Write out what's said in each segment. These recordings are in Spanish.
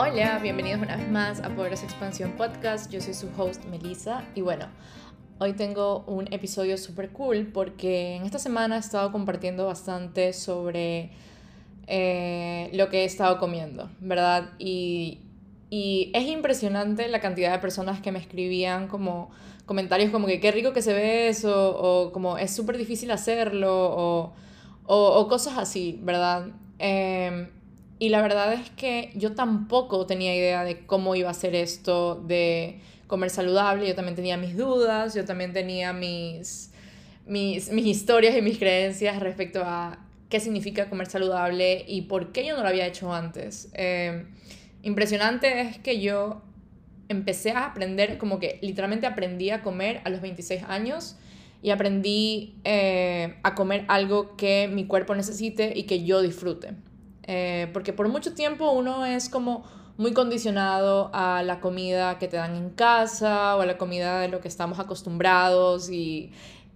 Hola, bienvenidos una vez más a Poderosa Expansión Podcast. Yo soy su host Melissa y bueno, hoy tengo un episodio súper cool porque en esta semana he estado compartiendo bastante sobre eh, lo que he estado comiendo, ¿verdad? Y, y es impresionante la cantidad de personas que me escribían como comentarios como que qué rico que se ve eso, o como es súper difícil hacerlo, o, o, cosas así, ¿verdad? Eh, y la verdad es que yo tampoco tenía idea de cómo iba a ser esto de comer saludable. Yo también tenía mis dudas, yo también tenía mis, mis, mis historias y mis creencias respecto a qué significa comer saludable y por qué yo no lo había hecho antes. Eh, impresionante es que yo empecé a aprender, como que literalmente aprendí a comer a los 26 años y aprendí eh, a comer algo que mi cuerpo necesite y que yo disfrute. Eh, porque por mucho tiempo uno es como muy condicionado a la comida que te dan en casa o a la comida de lo que estamos acostumbrados y,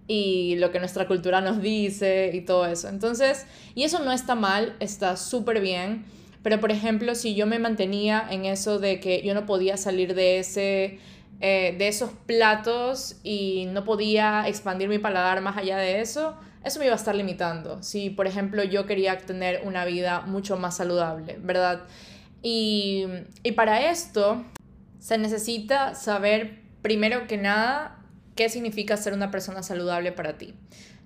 y lo que nuestra cultura nos dice y todo eso. Entonces, y eso no está mal, está súper bien, pero por ejemplo, si yo me mantenía en eso de que yo no podía salir de ese... Eh, de esos platos y no podía expandir mi paladar más allá de eso, eso me iba a estar limitando. Si, por ejemplo, yo quería tener una vida mucho más saludable, ¿verdad? Y, y para esto se necesita saber, primero que nada, qué significa ser una persona saludable para ti.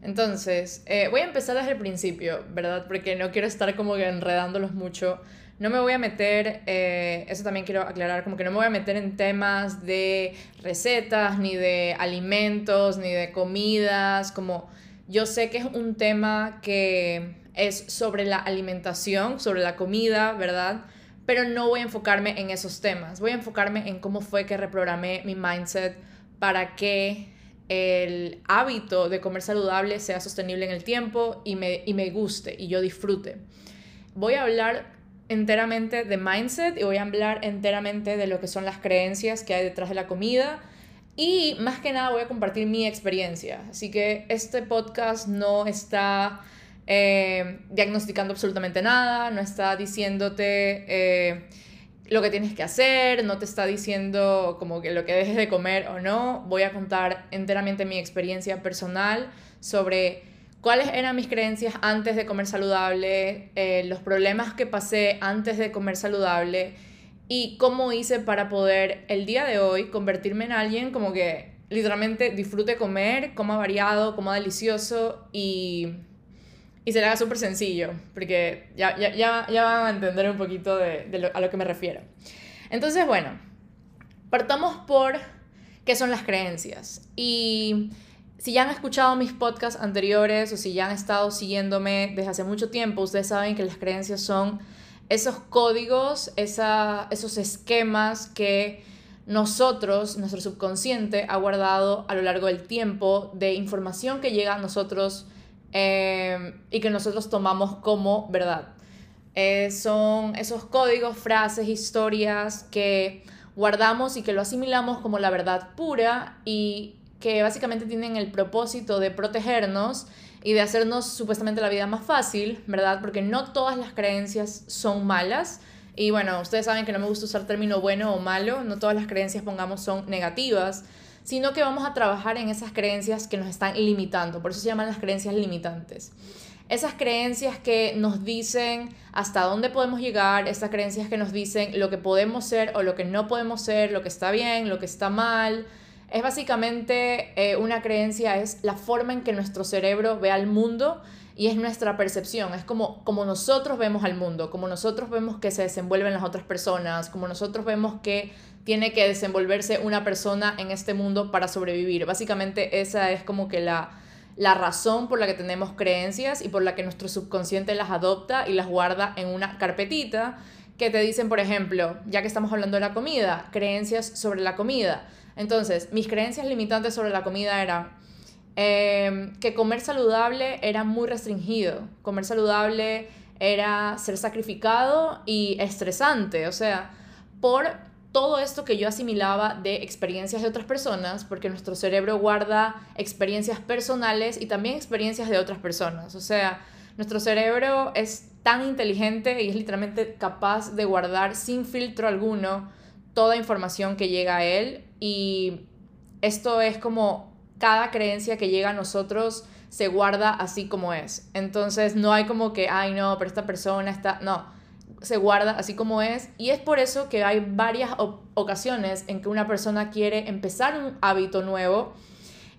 Entonces, eh, voy a empezar desde el principio, ¿verdad? Porque no quiero estar como enredándolos mucho. No me voy a meter, eh, eso también quiero aclarar, como que no me voy a meter en temas de recetas, ni de alimentos, ni de comidas, como yo sé que es un tema que es sobre la alimentación, sobre la comida, ¿verdad? Pero no voy a enfocarme en esos temas. Voy a enfocarme en cómo fue que reprogramé mi mindset para que el hábito de comer saludable sea sostenible en el tiempo y me, y me guste y yo disfrute. Voy a hablar enteramente de mindset y voy a hablar enteramente de lo que son las creencias que hay detrás de la comida y más que nada voy a compartir mi experiencia. Así que este podcast no está eh, diagnosticando absolutamente nada, no está diciéndote eh, lo que tienes que hacer, no te está diciendo como que lo que dejes de comer o no. Voy a contar enteramente mi experiencia personal sobre cuáles eran mis creencias antes de comer saludable, eh, los problemas que pasé antes de comer saludable y cómo hice para poder el día de hoy convertirme en alguien como que literalmente disfrute comer, coma variado, coma delicioso y, y se le haga súper sencillo, porque ya, ya, ya, ya, van a entender un poquito de, a lo que me refiero. Entonces, bueno, partamos por qué son las creencias. Y si ya han escuchado mis podcasts anteriores o si ya han estado siguiéndome desde hace mucho tiempo, ustedes saben que las creencias son esos códigos, esos esquemas que nosotros, nuestro subconsciente, ha guardado a lo largo del tiempo de información que llega a nosotros eh, y que nosotros tomamos como verdad. Eh, son esos códigos, frases, historias que guardamos y que lo asimilamos como la verdad pura y que básicamente tienen el propósito de protegernos y de hacernos supuestamente la vida más fácil, ¿verdad? Porque no todas las creencias son malas. Y bueno, ustedes saben que no me gusta usar término bueno o malo, no todas las creencias, pongamos, son negativas, sino que vamos a trabajar en esas creencias que nos están limitando, por eso se llaman las creencias limitantes. Esas creencias que nos dicen hasta dónde podemos llegar, esas creencias que nos dicen lo que podemos ser o lo que no podemos ser, lo que está bien, lo que está mal, es básicamente eh, una creencia, es la forma en que nuestro cerebro ve al mundo y es nuestra percepción, es como, como nosotros vemos al mundo, como nosotros vemos que se desenvuelven las otras personas, como nosotros vemos que tiene que desenvolverse una persona en este mundo para sobrevivir. Básicamente esa es como que la, la razón por la que tenemos creencias y por la que nuestro subconsciente las adopta y las guarda en una carpetita que te dicen, por ejemplo, ya que estamos hablando de la comida, creencias sobre la comida. Entonces, mis creencias limitantes sobre la comida eran em, que comer saludable era muy restringido, comer saludable era ser sacrificado y estresante, o sea, por todo esto que yo asimilaba de experiencias de otras personas, porque nuestro cerebro guarda experiencias personales y también experiencias de otras personas, o sea, nuestro cerebro es tan inteligente y es literalmente capaz de guardar sin filtro alguno toda información que llega a él y esto es como cada creencia que llega a nosotros se guarda así como es. Entonces no hay como que, ay no, pero esta persona está, no, se guarda así como es y es por eso que hay varias ocasiones en que una persona quiere empezar un hábito nuevo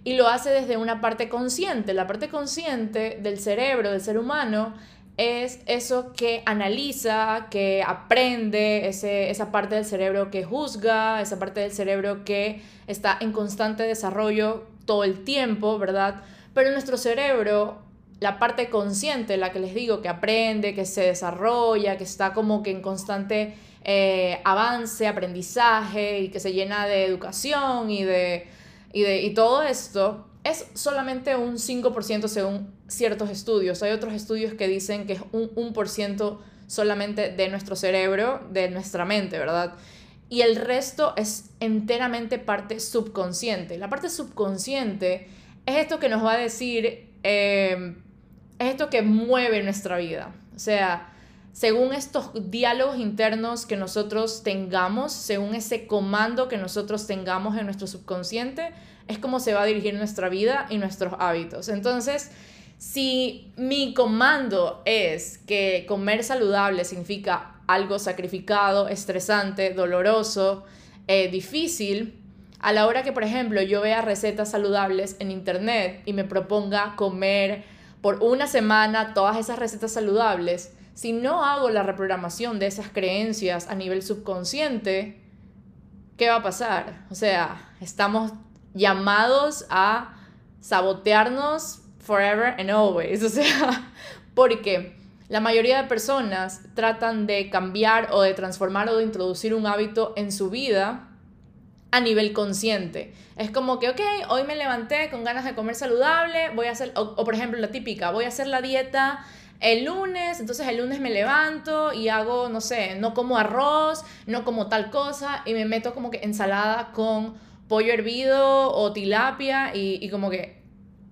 y lo hace desde una parte consciente. La parte consciente del cerebro, del ser humano, es eso que analiza, que aprende, ese, esa parte del cerebro que juzga, esa parte del cerebro que está en constante desarrollo todo el tiempo, ¿verdad? Pero nuestro cerebro, la parte consciente, la que les digo, que aprende, que se desarrolla, que está como que en constante eh, avance, aprendizaje y que se llena de educación y de, y de y todo esto, es solamente un 5% según ciertos estudios. Hay otros estudios que dicen que es un 1% solamente de nuestro cerebro, de nuestra mente, ¿verdad? Y el resto es enteramente parte subconsciente. La parte subconsciente es esto que nos va a decir, em, es esto que mueve nuestra vida. O sea, según estos diálogos internos que nosotros tengamos, según ese comando que nosotros tengamos en nuestro subconsciente, es como se va a dirigir nuestra vida y nuestros hábitos. Entonces, si mi comando es que comer saludable significa algo sacrificado, estresante, doloroso, eh, difícil, a la hora que, por ejemplo, yo vea recetas saludables en internet y me proponga comer por una semana todas esas recetas saludables, si no hago la reprogramación de esas creencias a nivel subconsciente, ¿qué va a pasar? O sea, estamos llamados a sabotearnos forever and always. O sea, porque la mayoría de personas tratan de cambiar o de transformar o de introducir un hábito en su vida a nivel consciente. Es como que, ok, hoy me levanté con ganas de comer saludable, voy a hacer, o, o por ejemplo la típica, voy a hacer la dieta el lunes, entonces el lunes me levanto y hago, no sé, no como arroz, no como tal cosa y me meto como que ensalada con pollo hervido o tilapia y, y como que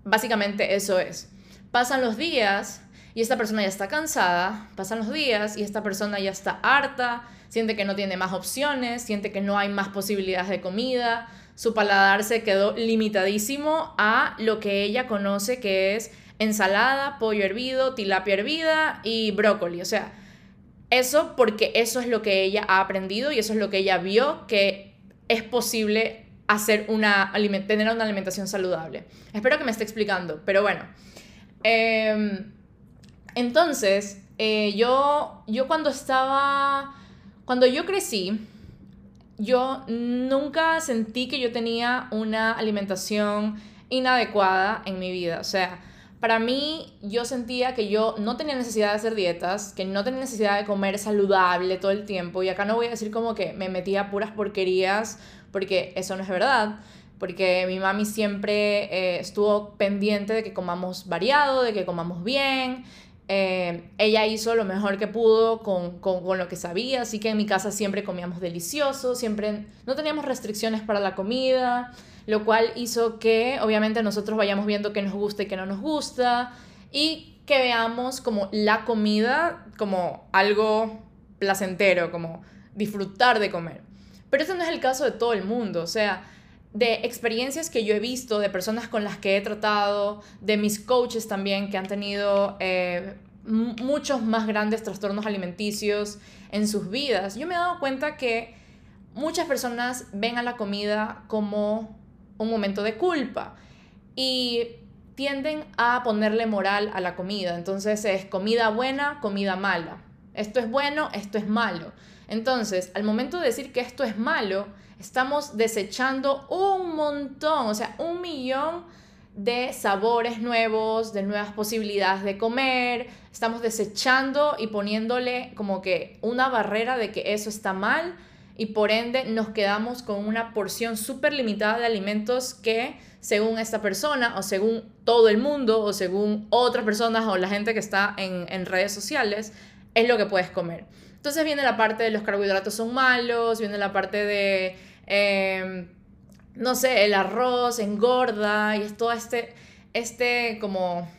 básicamente eso es. Pasan los días y esta persona ya está cansada, pasan los días y esta persona ya está harta, siente que no tiene más opciones, siente que no hay más posibilidades de comida, su paladar se quedó limitadísimo a lo que ella conoce que es ensalada, pollo hervido, tilapia hervida y brócoli. O sea, eso porque eso es lo que ella ha aprendido y eso es lo que ella vio que es posible hacer una, tener una alimentación saludable. Espero que me esté explicando, pero bueno. Em, entonces, eh, yo, yo cuando estaba, cuando yo crecí, yo nunca sentí que yo tenía una alimentación inadecuada en mi vida. O sea, para mí yo sentía que yo no tenía necesidad de hacer dietas, que no tenía necesidad de comer saludable todo el tiempo. Y acá no voy a decir como que me metía puras porquerías porque eso no es verdad, porque mi mami siempre eh, estuvo pendiente de que comamos variado, de que comamos bien. Eh, ella hizo lo mejor que pudo con, con, con, lo que sabía, así que en mi casa siempre comíamos delicioso, siempre no teníamos restricciones para la comida, lo cual hizo que obviamente nosotros vayamos viendo qué nos gusta y qué no nos gusta y que veamos como la comida como algo placentero, como disfrutar de comer. Pero ese no es el caso de todo el mundo, o sea, de experiencias que yo he visto, de personas con las que he tratado, de mis coaches también que han tenido eh, muchos más grandes trastornos alimenticios en sus vidas, yo me he dado cuenta que muchas personas ven a la comida como un momento de culpa y tienden a ponerle moral a la comida. Entonces es comida buena, comida mala. Esto es bueno, esto es malo. Entonces, al momento de decir que esto es malo, estamos desechando un montón, o sea, un millón de sabores nuevos, de nuevas posibilidades de comer. Estamos desechando y poniéndole como que una barrera de que eso está mal y por ende nos quedamos con una porción súper limitada de alimentos que según esta persona o según todo el mundo o según otras personas o la gente que está en, en redes sociales es lo que puedes comer. Entonces viene la parte de los carbohidratos son malos, viene la parte de, em, no sé, el arroz engorda y es todo este, este como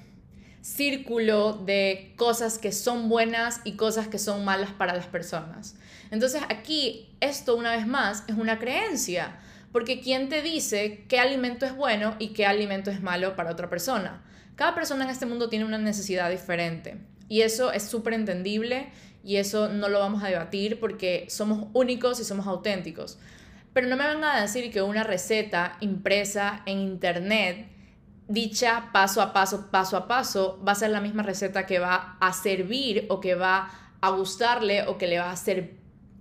círculo de cosas que son buenas y cosas que son malas para las personas. Entonces aquí esto una vez más es una creencia, porque ¿quién te dice qué alimento es bueno y qué alimento es malo para otra persona? Cada persona en este mundo tiene una necesidad diferente y eso es súper entendible y eso no lo vamos a debatir porque somos únicos y somos auténticos. Pero no me van a decir que una receta impresa en internet, dicha paso a paso, paso a paso, va a ser la misma receta que va a servir o que va a gustarle o que le va a hacer,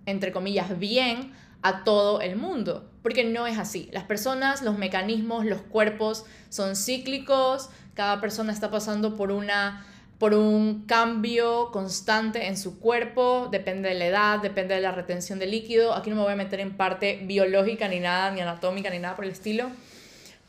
entre comillas, bien a todo el mundo. Porque no es así. Las personas, los mecanismos, los cuerpos son cíclicos, cada persona está pasando por una por un cambio constante en su cuerpo, depende de la edad, depende de la retención de líquido. Aquí no me voy a meter en parte biológica ni nada, ni anatómica, ni nada por el estilo.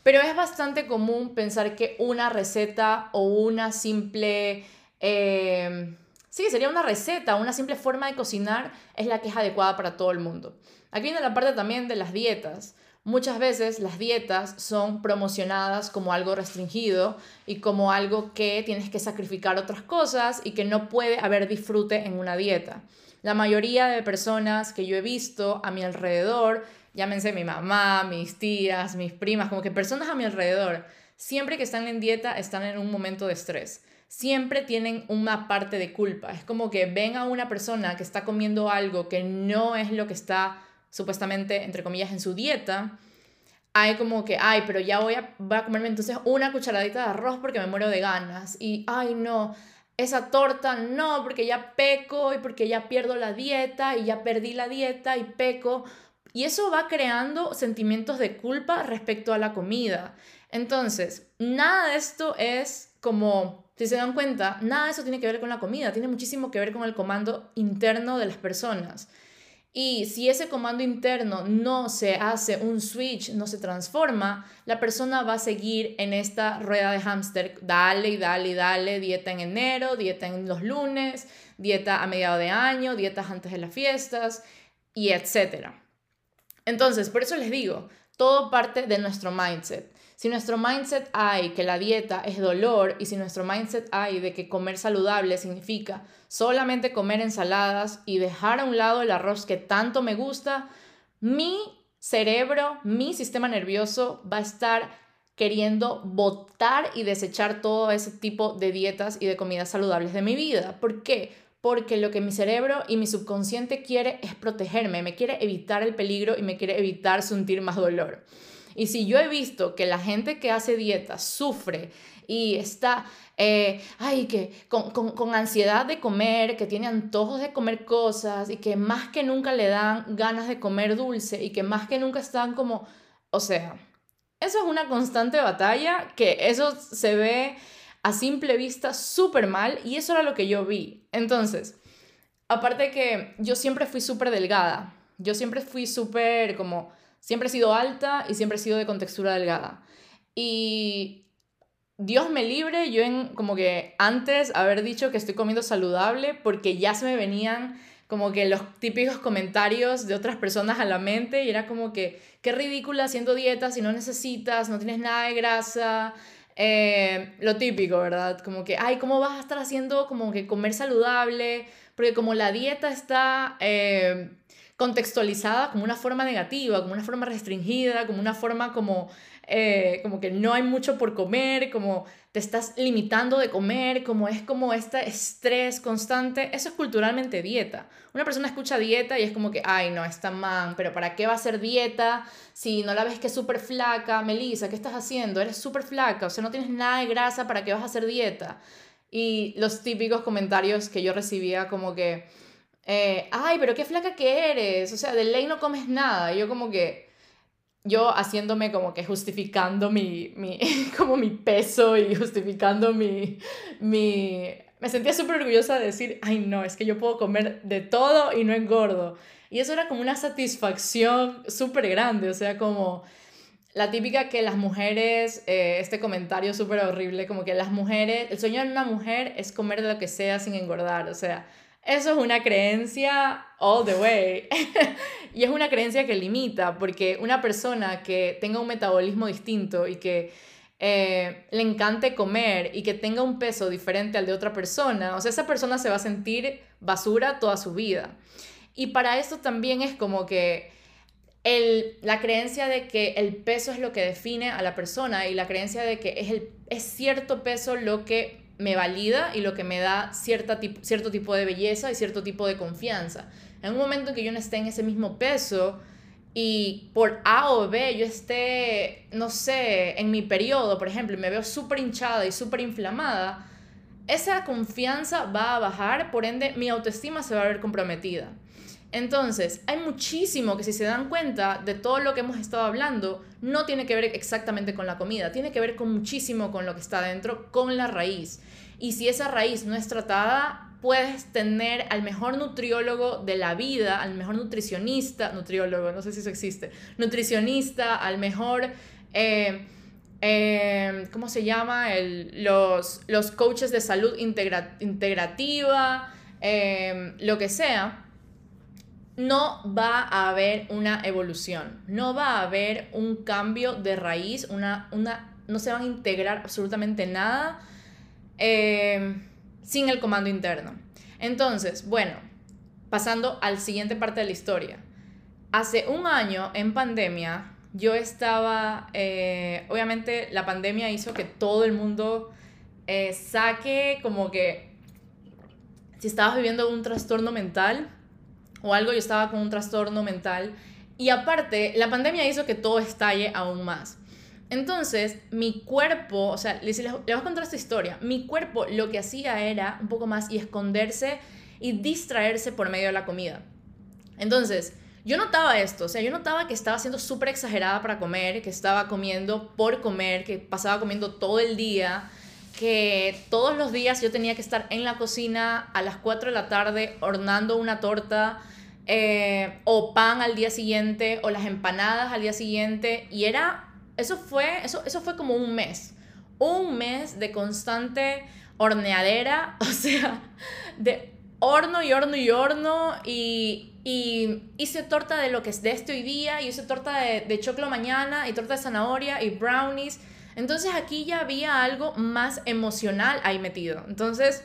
Pero es bastante común pensar que una receta o una simple... Eh, sí, sería una receta, una simple forma de cocinar es la que es adecuada para todo el mundo. Aquí viene la parte también de las dietas. Muchas veces las dietas son promocionadas como algo restringido y como algo que tienes que sacrificar otras cosas y que no puede haber disfrute en una dieta. La mayoría de personas que yo he visto a mi alrededor, llámense mi mamá, mis tías, mis primas, como que personas a mi alrededor, siempre que están en dieta están en un momento de estrés. Siempre tienen una parte de culpa. Es como que ven a una persona que está comiendo algo que no es lo que está supuestamente, entre comillas, en su dieta, hay como que, ay, pero ya voy a, voy a comerme entonces una cucharadita de arroz porque me muero de ganas. Y, ay, no, esa torta no, porque ya peco y porque ya pierdo la dieta y ya perdí la dieta y peco. Y eso va creando sentimientos de culpa respecto a la comida. Entonces, nada de esto es como, si se dan cuenta, nada de eso tiene que ver con la comida, tiene muchísimo que ver con el comando interno de las personas. Y si ese comando interno no se hace un switch, no se transforma, la persona va a seguir en esta rueda de hámster, dale y dale y dale, dieta en enero, dieta en los lunes, dieta a mediado de año, dietas antes de las fiestas y etcétera. Entonces, por eso les digo, todo parte de nuestro mindset. Si nuestro mindset hay que la dieta es dolor y si nuestro mindset hay de que comer saludable significa solamente comer ensaladas y dejar a un lado el arroz que tanto me gusta, mi cerebro, mi sistema nervioso va a estar queriendo botar y desechar todo ese tipo de dietas y de comidas saludables de mi vida. ¿Por qué? Porque lo que mi cerebro y mi subconsciente quiere es protegerme, me quiere evitar el peligro y me quiere evitar sentir más dolor. Y si yo he visto que la gente que hace dieta sufre y está, eh, ay, que con, con, con, ansiedad de comer, que tiene antojos de comer cosas y que más que nunca le dan ganas de comer dulce y que más que nunca están como, o sea, eso es una constante batalla que eso se ve a simple vista súper mal y eso era lo que yo vi. Entonces, aparte que yo siempre fui súper delgada, yo siempre fui súper como Siempre he sido alta y siempre he sido de contextura delgada. Y Dios me libre, yo en como que antes haber dicho que estoy comiendo saludable porque ya se me venían como que los típicos comentarios de otras personas a la mente y era como que qué ridícula haciendo dieta si no necesitas, no tienes nada de grasa, eh, lo típico, ¿verdad? Como que, ay, ¿cómo vas a estar haciendo como que comer saludable? Porque como la dieta está... Eh, contextualizada como una forma negativa, como una forma restringida, como una forma como, eh, como que no hay mucho por comer, como te estás limitando de comer, como es como este estrés constante. Eso es culturalmente dieta. Una persona escucha dieta y es como que, ay, no, está man, pero ¿para qué va a ser dieta si no la ves que es súper flaca? Melissa, ¿qué estás haciendo? Eres súper flaca, o sea, no tienes nada de grasa, ¿para qué vas a hacer dieta? Y los típicos comentarios que yo recibía como que eh, ay, pero qué flaca que eres, o sea, de ley no comes nada. yo como que, yo haciéndome como que justificando mi, mi como mi peso y justificando mi, mi, me sentía súper orgullosa de decir, ay no, es que yo puedo comer de todo y no engordo. Y eso era como una satisfacción súper grande, o sea, como la típica que las mujeres, eh, este comentario súper horrible, como que las mujeres, el sueño de una mujer es comer de lo que sea sin engordar, o sea, eso es una creencia all the way. y es una creencia que limita, porque una persona que tenga un metabolismo distinto y que eh, le encante comer y que tenga un peso diferente al de otra persona, o sea, esa persona se va a sentir basura toda su vida. Y para esto también es como que el, la creencia de que el peso es lo que define a la persona y la creencia de que es, el, es cierto peso lo que me valida y lo que me da cierta cierto tipo de belleza y cierto tipo de confianza. En un momento en que yo no esté en ese mismo peso, y por A o B yo esté, no sé, en mi periodo, por ejemplo, y me veo súper hinchada y súper inflamada, esa confianza va a bajar, por ende mi autoestima se va a ver comprometida. Entonces, hay muchísimo que si se dan cuenta de todo lo que hemos estado hablando, no tiene que ver exactamente con la comida, tiene que ver con muchísimo con lo que está dentro, con la raíz. Y si esa raíz no es tratada, puedes tener al mejor nutriólogo de la vida, al mejor nutricionista, nutriólogo, no sé si eso existe, nutricionista, al mejor, eh, eh, ¿cómo se llama? Los, los coaches de salud integrativa, eh, lo que sea, no va a haber una evolución, no va a haber un cambio de raíz, una, una, no se van a integrar absolutamente nada sin el comando interno. Entonces, bueno, pasando al siguiente parte de la historia. Hace un año en pandemia, yo estaba, eh, obviamente la pandemia hizo que todo el mundo eh, saque como que si estabas viviendo un trastorno mental o algo, yo estaba con un trastorno mental. Y aparte, la pandemia hizo que todo estalle aún más. Entonces, mi cuerpo, o sea, les, les, voy a contar esta historia. Mi cuerpo lo que hacía era un poco más y esconderse y distraerse por medio de la comida. Entonces, yo notaba esto, o sea, yo notaba que estaba siendo súper exagerada para comer, que estaba comiendo por comer, que pasaba comiendo todo el día, que todos los días yo tenía que estar en la cocina a las 4 de la tarde hornando una torta. Eh, o pan al día siguiente, o las empanadas al día siguiente, y era eso fue, eso, eso fue como un mes. Un mes de constante horneadera, o sea, de horno y horno y horno y, hice torta de lo que es de este hoy día y hice torta de, de choclo mañana y torta de zanahoria y brownies. Entonces aquí ya había algo más emocional ahí metido. Entonces,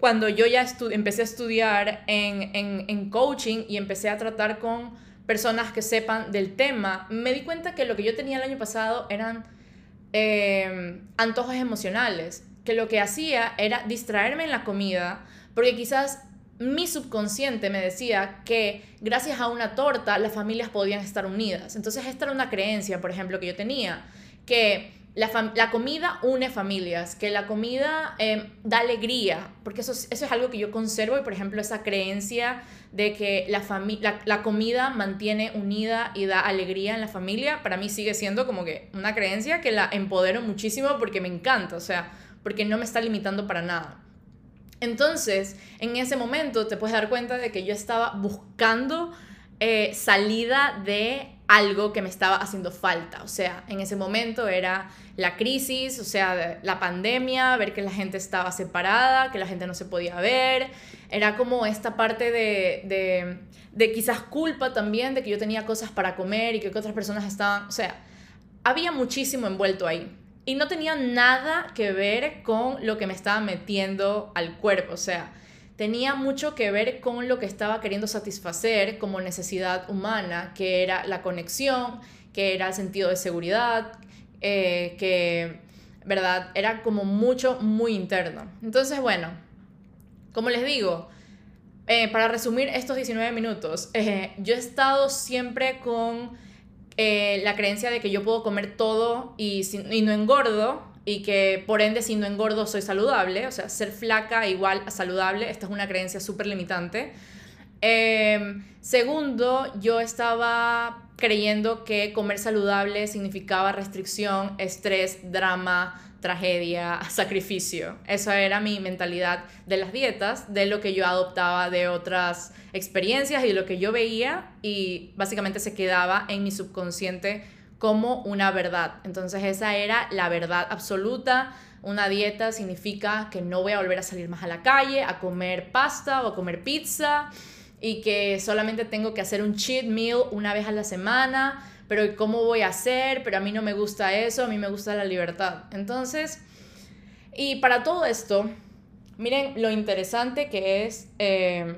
cuando yo ya empecé a estudiar en, en, en coaching y empecé a tratar con personas que sepan del tema, me di cuenta que lo que yo tenía el año pasado eran eh, antojos emocionales, que lo que hacía era distraerme en la comida, porque quizás mi subconsciente me decía que gracias a una torta las familias podían estar unidas. Entonces esta era una creencia, por ejemplo, que yo tenía, que la, comida une familias, que la comida eh, da alegría, porque eso, eso es algo que yo conservo y, por ejemplo, esa creencia de que la, la, comida mantiene unida y da alegría en la familia, para mí sigue siendo como que una creencia que la empodero muchísimo porque me encanta, o sea, porque no me está limitando para nada. Entonces, en ese momento te puedes dar cuenta de que yo estaba buscando eh, salida de algo que me estaba haciendo falta. O sea, en ese momento era la crisis, o sea, la pandemia, ver que la gente estaba separada, que la gente no se podía ver. Era como esta parte de, de, de quizás culpa también, de que yo tenía cosas para comer y que otras personas estaban, o sea, había muchísimo envuelto ahí. Y no tenía nada que ver con lo que me estaba metiendo al cuerpo, o sea, tenía mucho que ver con lo que estaba queriendo satisfacer como necesidad humana, que era la conexión, que era el sentido de seguridad, eh, que, ¿verdad? Era como mucho, muy interno. Entonces, bueno, como les digo, eh, para resumir estos 19 minutos, eh, yo he estado siempre con la creencia de que yo puedo comer todo y, y no engordo, y que por ende si no engordo soy saludable, o sea, ser flaca igual a saludable, esta es una creencia súper limitante. Em, segundo, yo estaba creyendo que comer saludable significaba restricción, estrés, drama, tragedia, sacrificio. Esa era mi mentalidad de las dietas, de lo que yo adoptaba de otras experiencias y de lo que yo veía y básicamente se quedaba en mi subconsciente como una verdad. Entonces esa era la verdad absoluta. Una dieta significa que no voy a volver a salir más a la calle, a comer pasta o a comer pizza y que solamente tengo que hacer un cheat meal una vez a la semana pero ¿cómo voy a hacer? Pero a mí no me gusta eso, a mí me gusta la libertad. Entonces, y para todo esto, miren lo interesante que es, eh,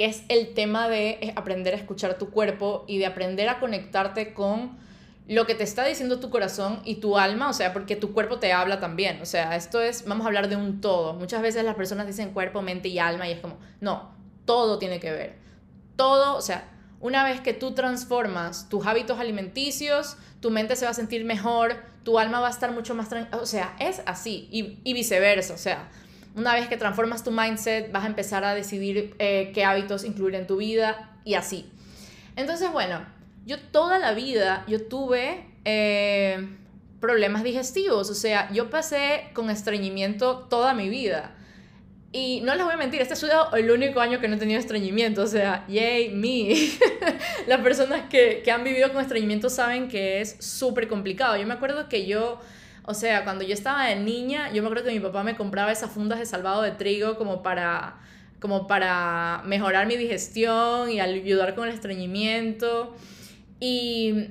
que es el tema de aprender a escuchar tu cuerpo y de aprender a conectarte con lo que te está diciendo tu corazón y tu alma, o sea, porque tu cuerpo te habla también, o sea, esto es, vamos a hablar de un todo. Muchas veces las personas dicen cuerpo, mente y alma y es como, no, todo tiene que ver. Todo, o sea, una vez que tú transformas tus hábitos alimenticios, tu mente se va a sentir mejor, tu alma va a estar mucho más tranquila, o sea, es así y, y, viceversa, o sea, una vez que transformas tu mindset, vas a empezar a decidir eh, qué hábitos incluir en tu vida y así. Entonces, bueno, yo toda la vida, yo tuve eh, problemas digestivos, o sea, yo pasé con estreñimiento toda mi vida. Y no les voy a mentir, este ha sido el único año que no he tenido estreñimiento, o sea, yay, me. Las personas que, que han vivido con estreñimiento saben que es súper complicado. Yo me acuerdo que yo, o sea, cuando yo estaba de niña, yo me acuerdo que mi papá me compraba esas fundas de salvado de trigo como para como para mejorar mi digestión y ayudar con el estreñimiento. Y,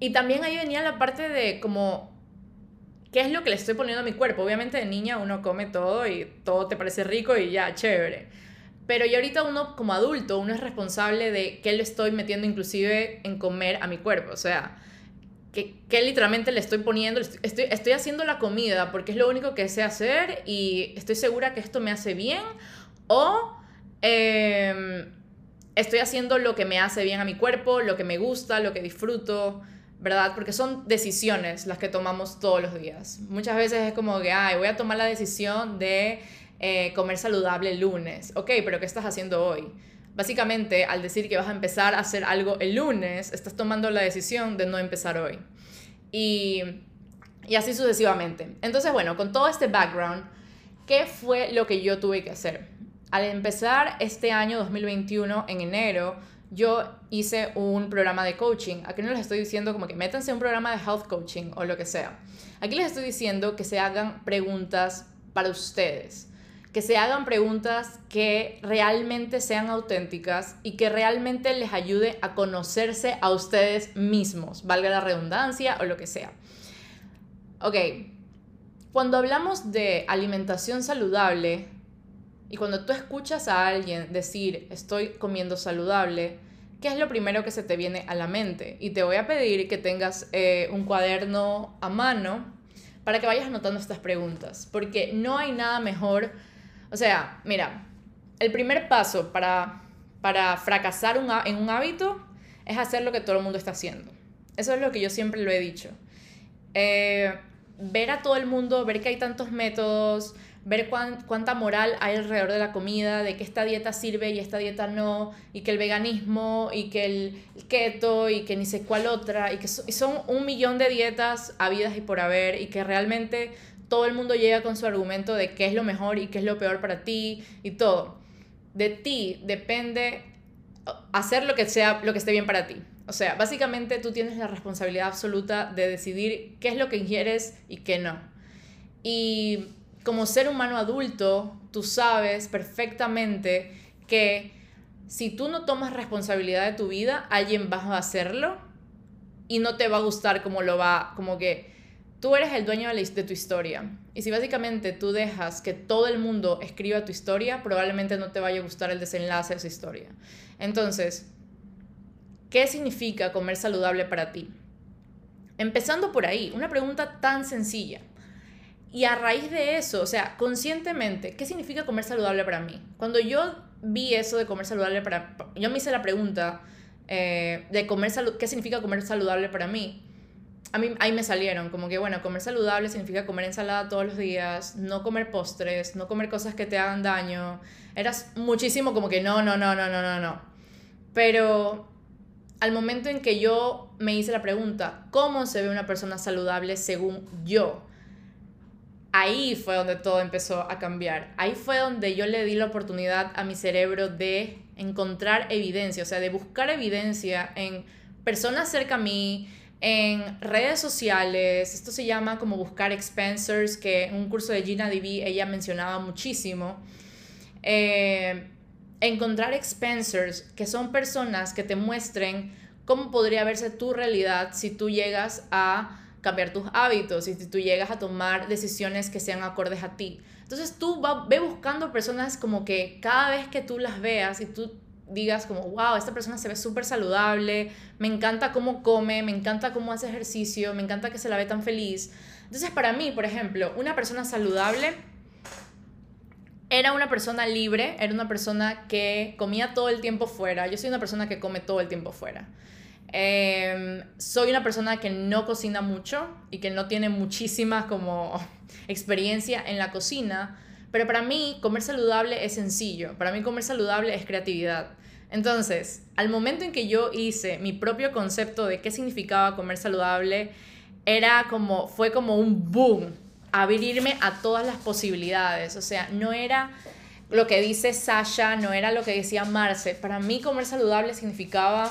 y también ahí venía la parte de como, ¿qué es lo que le estoy poniendo a mi cuerpo? Obviamente de niña uno come todo y todo te parece rico y ya, chévere. Pero ya ahorita uno como adulto, uno es responsable de qué le estoy metiendo inclusive en comer a mi cuerpo. O sea, ¿qué, qué literalmente le estoy poniendo? Estoy, estoy haciendo la comida porque es lo único que sé hacer y estoy segura que esto me hace bien. O... Eh, estoy haciendo lo que me hace bien a mi cuerpo, lo que me gusta, lo que disfruto, ¿verdad? Porque son decisiones las que tomamos todos los días. Muchas veces es como que, ay, voy a tomar la decisión de eh, comer saludable el lunes. Ok, pero ¿qué estás haciendo hoy? Básicamente, al decir que vas a empezar a hacer algo el lunes, estás tomando la decisión de no empezar hoy. Y, y así sucesivamente. Entonces, bueno, con todo este background, ¿qué fue lo que yo tuve que hacer? al empezar este año 2021, en enero, yo hice un programa de coaching. Aquí no les estoy diciendo como que métanse un programa de health coaching o lo que sea. Aquí les estoy diciendo que se hagan preguntas para ustedes. Que se hagan preguntas que realmente sean auténticas y que realmente les ayude a conocerse a ustedes mismos, valga la redundancia o lo que sea. Ok, cuando hablamos de alimentación saludable, y cuando tú escuchas a alguien decir, estoy comiendo saludable, ¿qué es lo primero que se te viene a la mente? Y te voy a pedir que tengas eh, un cuaderno a mano para que vayas anotando estas preguntas, porque no hay nada mejor. O sea, mira, el primer paso para, para fracasar en un hábito es hacer lo que todo el mundo está haciendo. Eso es lo que yo siempre lo he dicho. Eh, ver a todo el mundo, ver que hay tantos métodos, ver cuánta moral hay alrededor de la comida, de que esta dieta sirve y esta dieta no, y que el veganismo, y que el keto, y que ni sé cuál otra, y que son un millón de dietas habidas y por haber, y que realmente todo el mundo llega con su argumento de qué es lo mejor y qué es lo peor para ti, y todo. De ti depende hacer lo que sea, lo que esté bien para ti. O sea, básicamente tú tienes la responsabilidad absoluta de decidir qué es lo que quieres y qué no. Y como ser humano adulto, tú sabes perfectamente que si tú no tomas responsabilidad de tu vida, alguien va a hacerlo y no te va a gustar como lo va, como que tú eres el dueño de, tu historia. Y si básicamente tú dejas que todo el mundo escriba tu historia, probablemente no te vaya a gustar el desenlace de esa historia. Entonces, ¿qué significa comer saludable para ti? Empezando por ahí, una pregunta tan sencilla. Y a raíz de eso, o sea, conscientemente, ¿qué significa comer saludable para mí? Cuando yo vi eso de comer saludable para... Yo me hice la pregunta eh, de comer qué significa comer saludable para mí. A mí ahí me salieron, como que bueno, comer saludable significa comer ensalada todos los días, no comer postres, no comer cosas que te hagan daño. Eras muchísimo como que no, no, no, no, no, no, no. Pero al momento en que yo me hice la pregunta, ¿cómo se ve una persona saludable según yo? ahí fue donde todo empezó a cambiar. Ahí fue donde yo le di la oportunidad a mi cerebro de encontrar evidencia, o sea, de buscar evidencia en personas cerca a mí, en redes sociales. Esto se llama como buscar expensers, que en un curso de Gina DB ella mencionaba muchísimo. Eh, encontrar expensers, que son personas que te muestren cómo podría verse tu realidad si tú llegas a cambiar tus hábitos si tú llegas a tomar decisiones que sean acordes a ti. Entonces tú va, ve buscando personas como que cada vez que tú las veas y tú digas como, wow, esta persona se ve súper saludable, me encanta cómo come, me encanta cómo hace ejercicio, me encanta que se la ve tan feliz. Entonces para mí, por ejemplo, una persona saludable era una persona libre, era una persona que comía todo el tiempo fuera. Yo soy una persona que come todo el tiempo fuera. Em, soy una persona que no cocina mucho y que no tiene muchísima como experiencia en la cocina, pero para mí comer saludable es sencillo, para mí comer saludable es creatividad. Entonces, al momento en que yo hice mi propio concepto de qué significaba comer saludable, era como, fue como un boom, abrirme a todas las posibilidades. O sea, no era lo que dice Sasha, no era lo que decía Marce. Para mí comer saludable significaba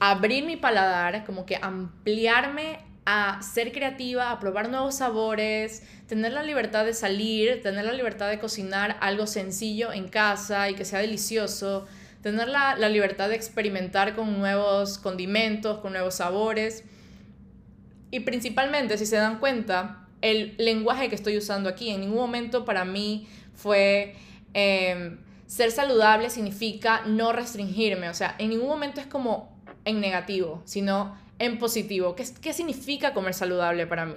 abrir mi paladar, como que ampliarme a ser creativa, a probar nuevos sabores, tener la libertad de salir, tener la libertad de cocinar algo sencillo en casa y que sea delicioso, tener la, la libertad de experimentar con nuevos condimentos, con nuevos sabores. Y principalmente, si se dan cuenta, el lenguaje que estoy usando aquí en ningún momento para mí fue... Em, ser saludable significa no restringirme, o sea, en ningún momento es como en negativo, sino en positivo. ¿Qué, ¿Qué significa comer saludable para mí?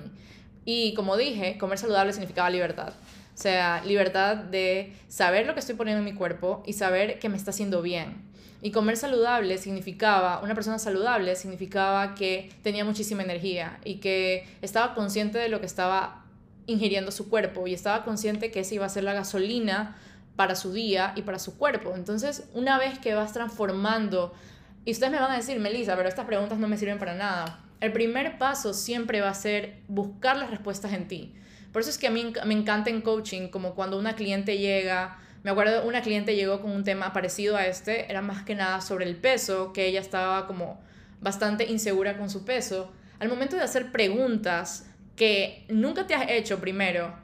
Y como dije, comer saludable significaba libertad. O sea, libertad de saber lo que estoy poniendo en mi cuerpo y saber que me está haciendo bien. Y comer saludable significaba, una persona saludable significaba que tenía muchísima energía y que estaba consciente de lo que estaba ingiriendo su cuerpo y estaba consciente que esa iba a ser la gasolina para su día y para su cuerpo. Entonces, una vez que vas transformando y ustedes me van a decir, Melissa, pero estas preguntas no me sirven para nada. El primer paso siempre va a ser buscar las respuestas en ti. Por eso es que a mí me encanta en coaching, como cuando una cliente llega, me acuerdo, una cliente llegó con un tema parecido a este, era más que nada sobre el peso, que ella estaba como bastante insegura con su peso. Al momento de hacer preguntas que nunca te has hecho primero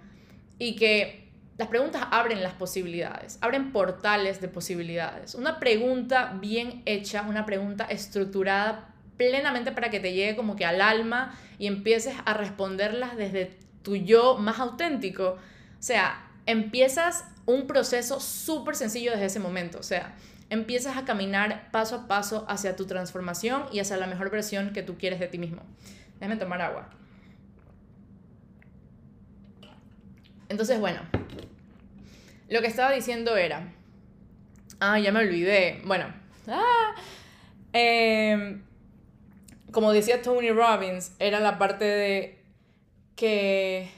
y que las preguntas abren las posibilidades, abren portales de posibilidades. Una pregunta bien hecha, una pregunta estructurada plenamente para que te llegue como que al alma y empieces a responderlas desde tu yo más auténtico. O sea, empiezas un proceso súper sencillo desde ese momento. O sea, empiezas a caminar paso a paso hacia tu transformación y hacia la mejor versión que tú quieres de ti mismo. Déjame tomar agua. Entonces, bueno, lo que estaba diciendo era. Ah, ya me olvidé. Bueno. Ah, em, como decía Tony Robbins, era la parte de que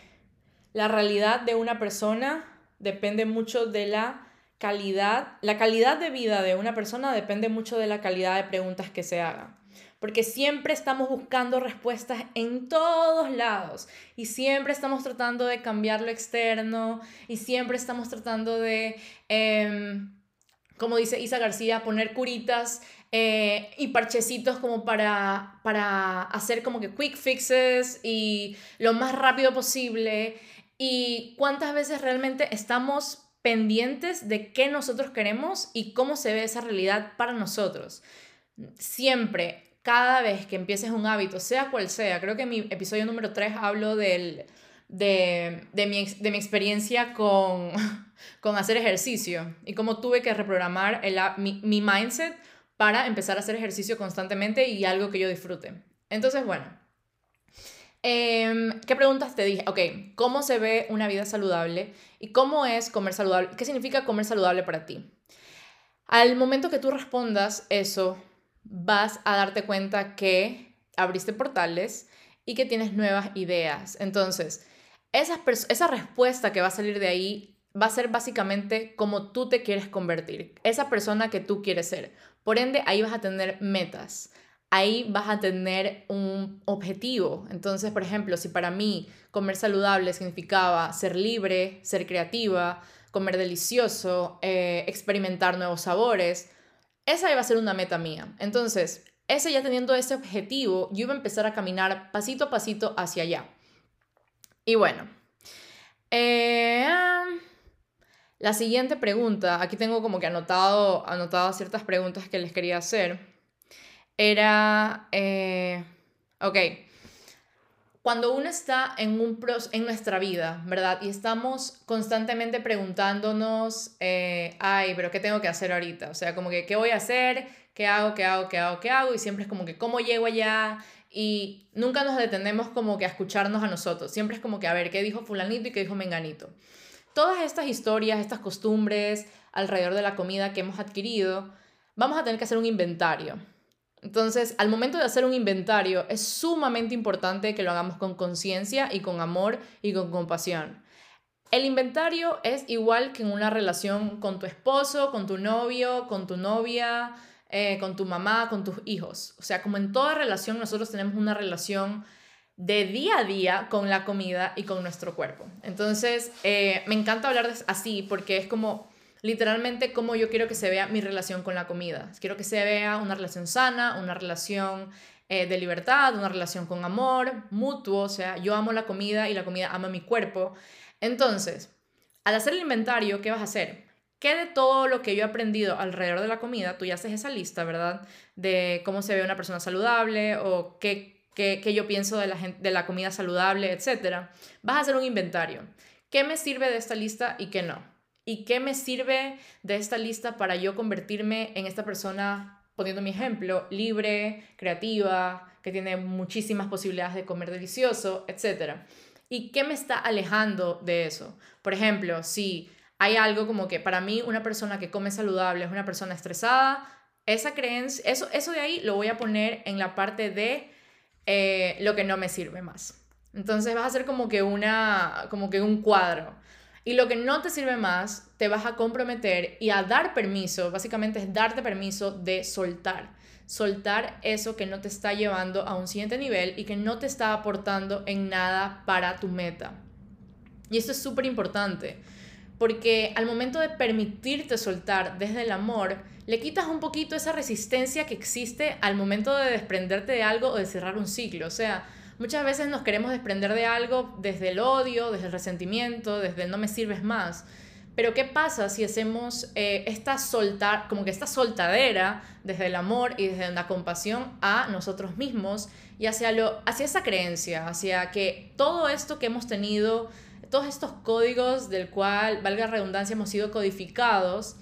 la realidad de una persona depende mucho de la calidad. La calidad de vida de una persona depende mucho de la calidad de preguntas que se hagan porque siempre estamos buscando respuestas en todos lados y siempre estamos tratando de cambiar lo externo y siempre estamos tratando de, em, como dice Isa García, poner curitas eh, y parchecitos como para, para hacer como que quick fixes y lo más rápido posible. Y cuántas veces realmente estamos pendientes de qué nosotros queremos y cómo se ve esa realidad para nosotros. Siempre cada vez que empieces un hábito, sea cual sea, creo que en mi episodio número 3 hablo del, de, de, mi, de mi experiencia con, con hacer ejercicio y cómo tuve que reprogramar el, mi, mi mindset para empezar a hacer ejercicio constantemente y algo que yo disfrute. Entonces, bueno, em, ¿qué preguntas te dije? Ok, ¿cómo se ve una vida saludable? ¿Y cómo es comer saludable? ¿Qué significa comer saludable para ti? Al momento que tú respondas eso, vas a darte cuenta que abriste portales y que tienes nuevas ideas. Entonces, esa, esa respuesta que va a salir de ahí va a ser básicamente como tú te quieres convertir, esa persona que tú quieres ser. Por ende, ahí vas a tener metas, ahí vas a tener un objetivo. Entonces, por ejemplo, si para mí comer saludable significaba ser libre, ser creativa, comer delicioso, eh, experimentar nuevos sabores, esa iba a ser una meta mía. Entonces, ese ya teniendo ese objetivo, yo iba a empezar a caminar pasito a pasito hacia allá. Y bueno, eh, la siguiente pregunta, aquí tengo como que anotado, anotado ciertas preguntas que les quería hacer, era, eh, ok, cuando uno está en, un pros, en nuestra vida, ¿verdad? Y estamos constantemente preguntándonos, eh, ay, pero ¿qué tengo que hacer ahorita? O sea, como que, ¿qué voy a hacer? ¿Qué hago? ¿Qué hago? ¿Qué hago? ¿Qué hago? Y siempre es como que, ¿cómo llego allá? Y nunca nos detenemos como que a escucharnos a nosotros. Siempre es como que, a ver, ¿qué dijo fulanito y qué dijo menganito? Todas estas historias, estas costumbres alrededor de la comida que hemos adquirido, vamos a tener que hacer un inventario. Entonces, al momento de hacer un inventario, es sumamente importante que lo hagamos con conciencia y con amor y con compasión. El inventario es igual que en una relación con tu esposo, con tu novio, con tu novia, eh, con tu mamá, con tus hijos. O sea, como en toda relación, nosotros tenemos una relación de día a día con la comida y con nuestro cuerpo. Entonces, eh, me encanta hablar así porque es como literalmente cómo yo quiero que se vea mi relación con la comida. Quiero que se vea una relación sana, una relación eh, de libertad, una relación con amor mutuo, o sea, yo amo la comida y la comida ama mi cuerpo. Entonces, al hacer el inventario, ¿qué vas a hacer? ¿Qué de todo lo que yo he aprendido alrededor de la comida, tú ya haces esa lista, ¿verdad? De cómo se ve una persona saludable o qué, qué, yo pienso de la, de la comida saludable, etcétera. Vas a hacer un inventario. ¿Qué me sirve de esta lista y qué no? ¿Y qué me sirve de esta lista para yo convertirme en esta persona, poniendo mi ejemplo, libre, creativa, que tiene muchísimas posibilidades de comer delicioso, etcétera? ¿Y qué me está alejando de eso? Por ejemplo, si hay algo como que para mí una persona que come saludable es una persona estresada, esa creencia, eso, eso de ahí lo voy a poner en la parte de eh, lo que no me sirve más. Entonces vas a hacer como que una, como que un cuadro. Y lo que no te sirve más, te vas a comprometer y a dar permiso, básicamente es darte permiso de soltar. Soltar eso que no te está llevando a un siguiente nivel y que no te está aportando en nada para tu meta. Y esto es súper importante, porque al momento de permitirte soltar desde el amor, le quitas un poquito esa resistencia que existe al momento de desprenderte de algo o de cerrar un ciclo. O sea, Muchas veces nos queremos desprender de algo desde el odio, desde el resentimiento, desde el no me sirves más. Pero ¿qué pasa si hacemos eh, esta soltar, como que esta soltadera desde el amor y desde la compasión a nosotros mismos y hacia, lo, hacia esa creencia, hacia que todo esto que hemos tenido, todos estos códigos del cual, valga redundancia, hemos sido codificados,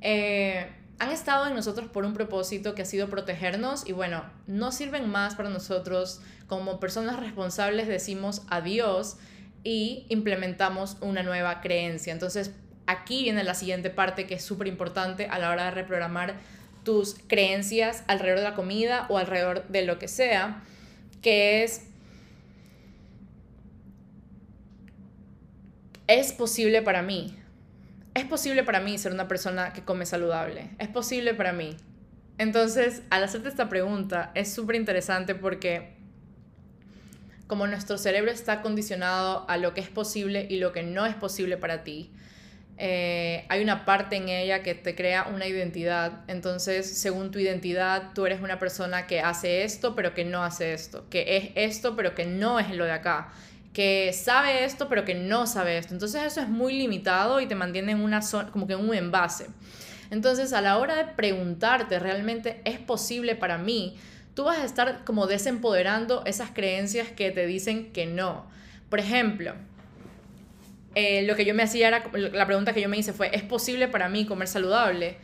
eh, han estado en nosotros por un propósito que ha sido protegernos y bueno, no sirven más para nosotros como personas responsables decimos adiós y implementamos una nueva creencia. Entonces, aquí viene la siguiente parte que es súper importante a la hora de reprogramar tus creencias alrededor de la comida o alrededor de lo que sea, que es es posible para mí es posible para mí ser una persona que come saludable. Es posible para mí. Entonces, al hacerte esta pregunta, es súper interesante porque como nuestro cerebro está condicionado a lo que es posible y lo que no es posible para ti, eh, hay una parte en ella que te crea una identidad. Entonces, según tu identidad, tú eres una persona que hace esto, pero que no hace esto, que es esto, pero que no es lo de acá que sabe esto pero que no sabe esto. Entonces eso es muy limitado y te mantiene en una zona, como que en un envase. Entonces a la hora de preguntarte realmente es posible para mí, tú vas a estar como desempoderando esas creencias que te dicen que no. Por ejemplo, eh, lo que yo me hacía era, la pregunta que yo me hice fue, ¿es posible para mí comer saludable?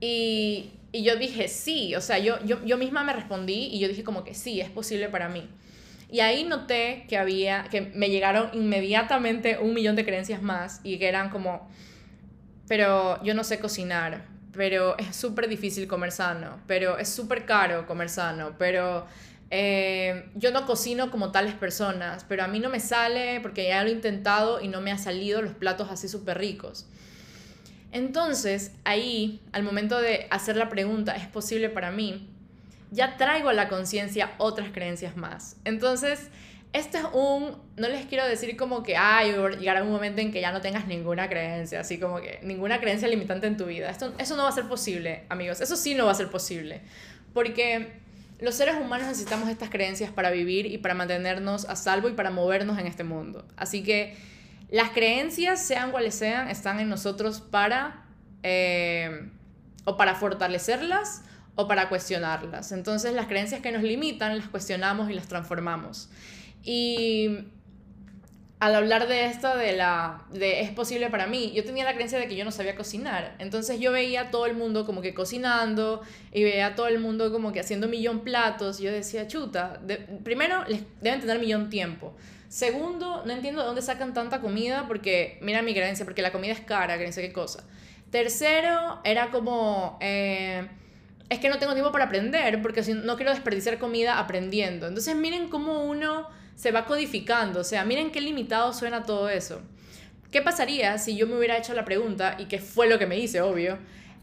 Y, y yo dije, sí, o sea, yo, yo, yo misma me respondí y yo dije como que sí, es posible para mí. Y ahí noté que había, que me llegaron inmediatamente un millón de creencias más y que eran como, pero yo no sé cocinar, pero es súper difícil comer sano, pero es súper caro comer sano, pero eh, yo no cocino como tales personas, pero a mí no me sale porque ya lo he intentado y no me ha salido los platos así súper ricos. Entonces, ahí, al momento de hacer la pregunta, ¿es posible para mí? Ya traigo a la conciencia otras creencias más. Entonces, este es un, no les quiero decir como que, ay, llegará un momento en que ya no tengas ninguna creencia, así como que ninguna creencia limitante en tu vida. Esto, eso no va a ser posible, amigos, eso sí no va a ser posible, porque los seres humanos necesitamos estas creencias para vivir y para mantenernos a salvo y para movernos en este mundo. Así que las creencias, sean cuales sean, están en nosotros para, eh, o para fortalecerlas, o para cuestionarlas. Entonces las creencias que nos limitan las cuestionamos y las transformamos. Y al hablar de esto de la de es posible para mí, yo tenía la creencia de que yo no sabía cocinar. Entonces yo veía a todo el mundo como que cocinando y veía a todo el mundo como que haciendo millón platos. Yo decía, chuta, primero deben tener millón tiempo. Segundo, no entiendo de dónde sacan tanta comida porque, mira mi creencia, porque la comida es cara, sé qué cosa. Tercero, era como, eh, es que no tengo tiempo para aprender porque no quiero desperdiciar comida aprendiendo. Entonces miren cómo uno se va codificando. O sea, miren qué limitado suena todo eso. ¿Qué pasaría si yo me hubiera hecho la pregunta, y que fue lo que me hice, obvio?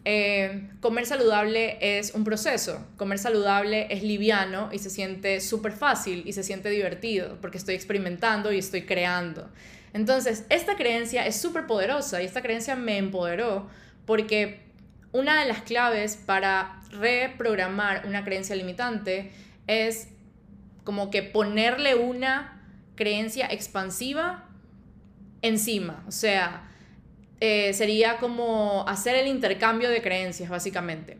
Eh, comer saludable es un proceso. Comer saludable es liviano y se siente súper fácil y se siente divertido porque estoy experimentando y estoy creando. Entonces, esta creencia es súper poderosa y esta creencia me empoderó porque una de las claves para reprogramar una creencia limitante es como que ponerle una creencia expansiva encima. O sea, eh, sería como hacer el intercambio de creencias, básicamente.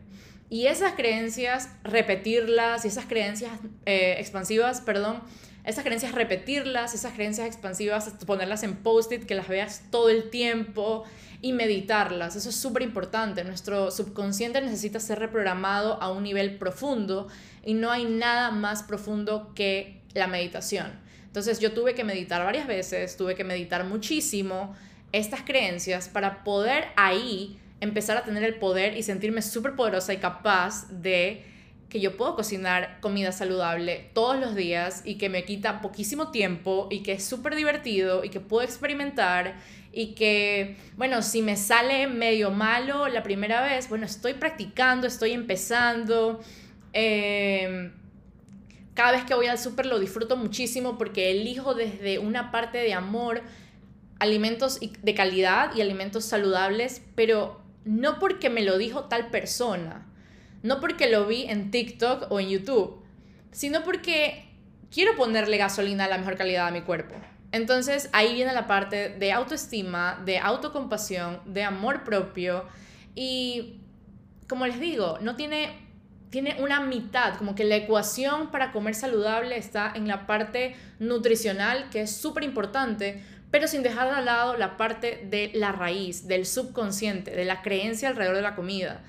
Y esas creencias, repetirlas, y esas creencias eh, expansivas, perdón, esas creencias repetirlas, esas creencias expansivas, ponerlas en post-it, que las veas todo el tiempo y meditarlas. Eso es súper importante. Nuestro subconsciente necesita ser reprogramado a un nivel profundo y no hay nada más profundo que la meditación. Entonces yo tuve que meditar varias veces, tuve que meditar muchísimo estas creencias para poder ahí empezar a tener el poder y sentirme súper poderosa y capaz de que yo puedo cocinar comida saludable todos los días y que me quita poquísimo tiempo y que es súper divertido y que puedo experimentar y que, bueno, si me sale medio malo la primera vez, bueno, estoy practicando, estoy empezando Em, cada vez que voy al súper lo disfruto muchísimo porque elijo desde una parte de amor alimentos de calidad y alimentos saludables, pero no porque me lo dijo tal persona, no porque lo vi en TikTok o en YouTube, sino porque quiero ponerle gasolina a la mejor calidad a mi cuerpo. Entonces ahí viene la parte de autoestima, de autocompasión, de amor propio y como les digo, no tiene tiene una mitad, como que la ecuación para comer saludable está en la parte nutricional, que es súper importante, pero sin dejar de lado la parte de la raíz, del subconsciente, de la creencia alrededor de la comida.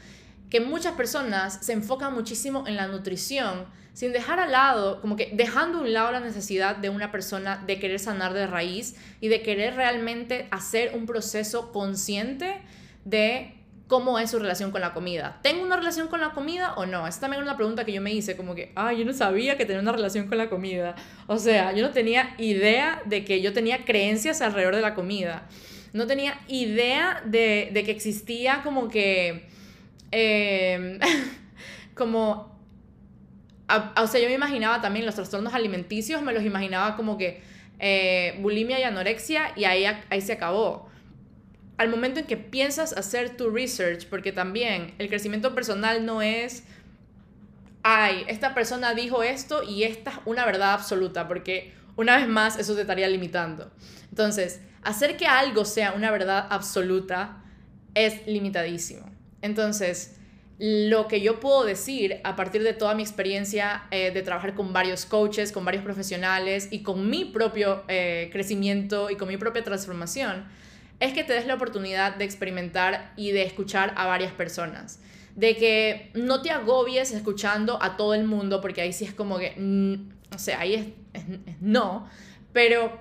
Que muchas personas se enfocan muchísimo en la nutrición, sin dejar al lado, como que dejando a un lado la necesidad de una persona de querer sanar de raíz y de querer realmente hacer un proceso consciente de cómo es su relación con la comida. ¿Tengo una relación con la comida o no? Esta también es una pregunta que yo me hice, como que, ay, yo no sabía que tenía una relación con la comida. O sea, yo no tenía idea de que yo tenía creencias alrededor de la comida. No tenía idea de, que existía como que, em, como, o sea, yo me imaginaba también los trastornos alimenticios, me los imaginaba como que eh, bulimia y anorexia y ahí, ahí se acabó al momento en que piensas hacer tu research, porque también el crecimiento personal no es, ay, esta persona dijo esto y esta es una verdad absoluta, porque una vez más eso te estaría limitando. Entonces, hacer que algo sea una verdad absoluta es limitadísimo. Entonces, lo que yo puedo decir a partir de toda mi experiencia eh, de trabajar con varios coaches, con varios profesionales y con mi propio eh, crecimiento y con mi propia transformación, es que te des la oportunidad de experimentar y de escuchar a varias personas. De que no te agobies escuchando a todo el mundo, porque ahí sí es como que, mm, o sea, ahí es, no, pero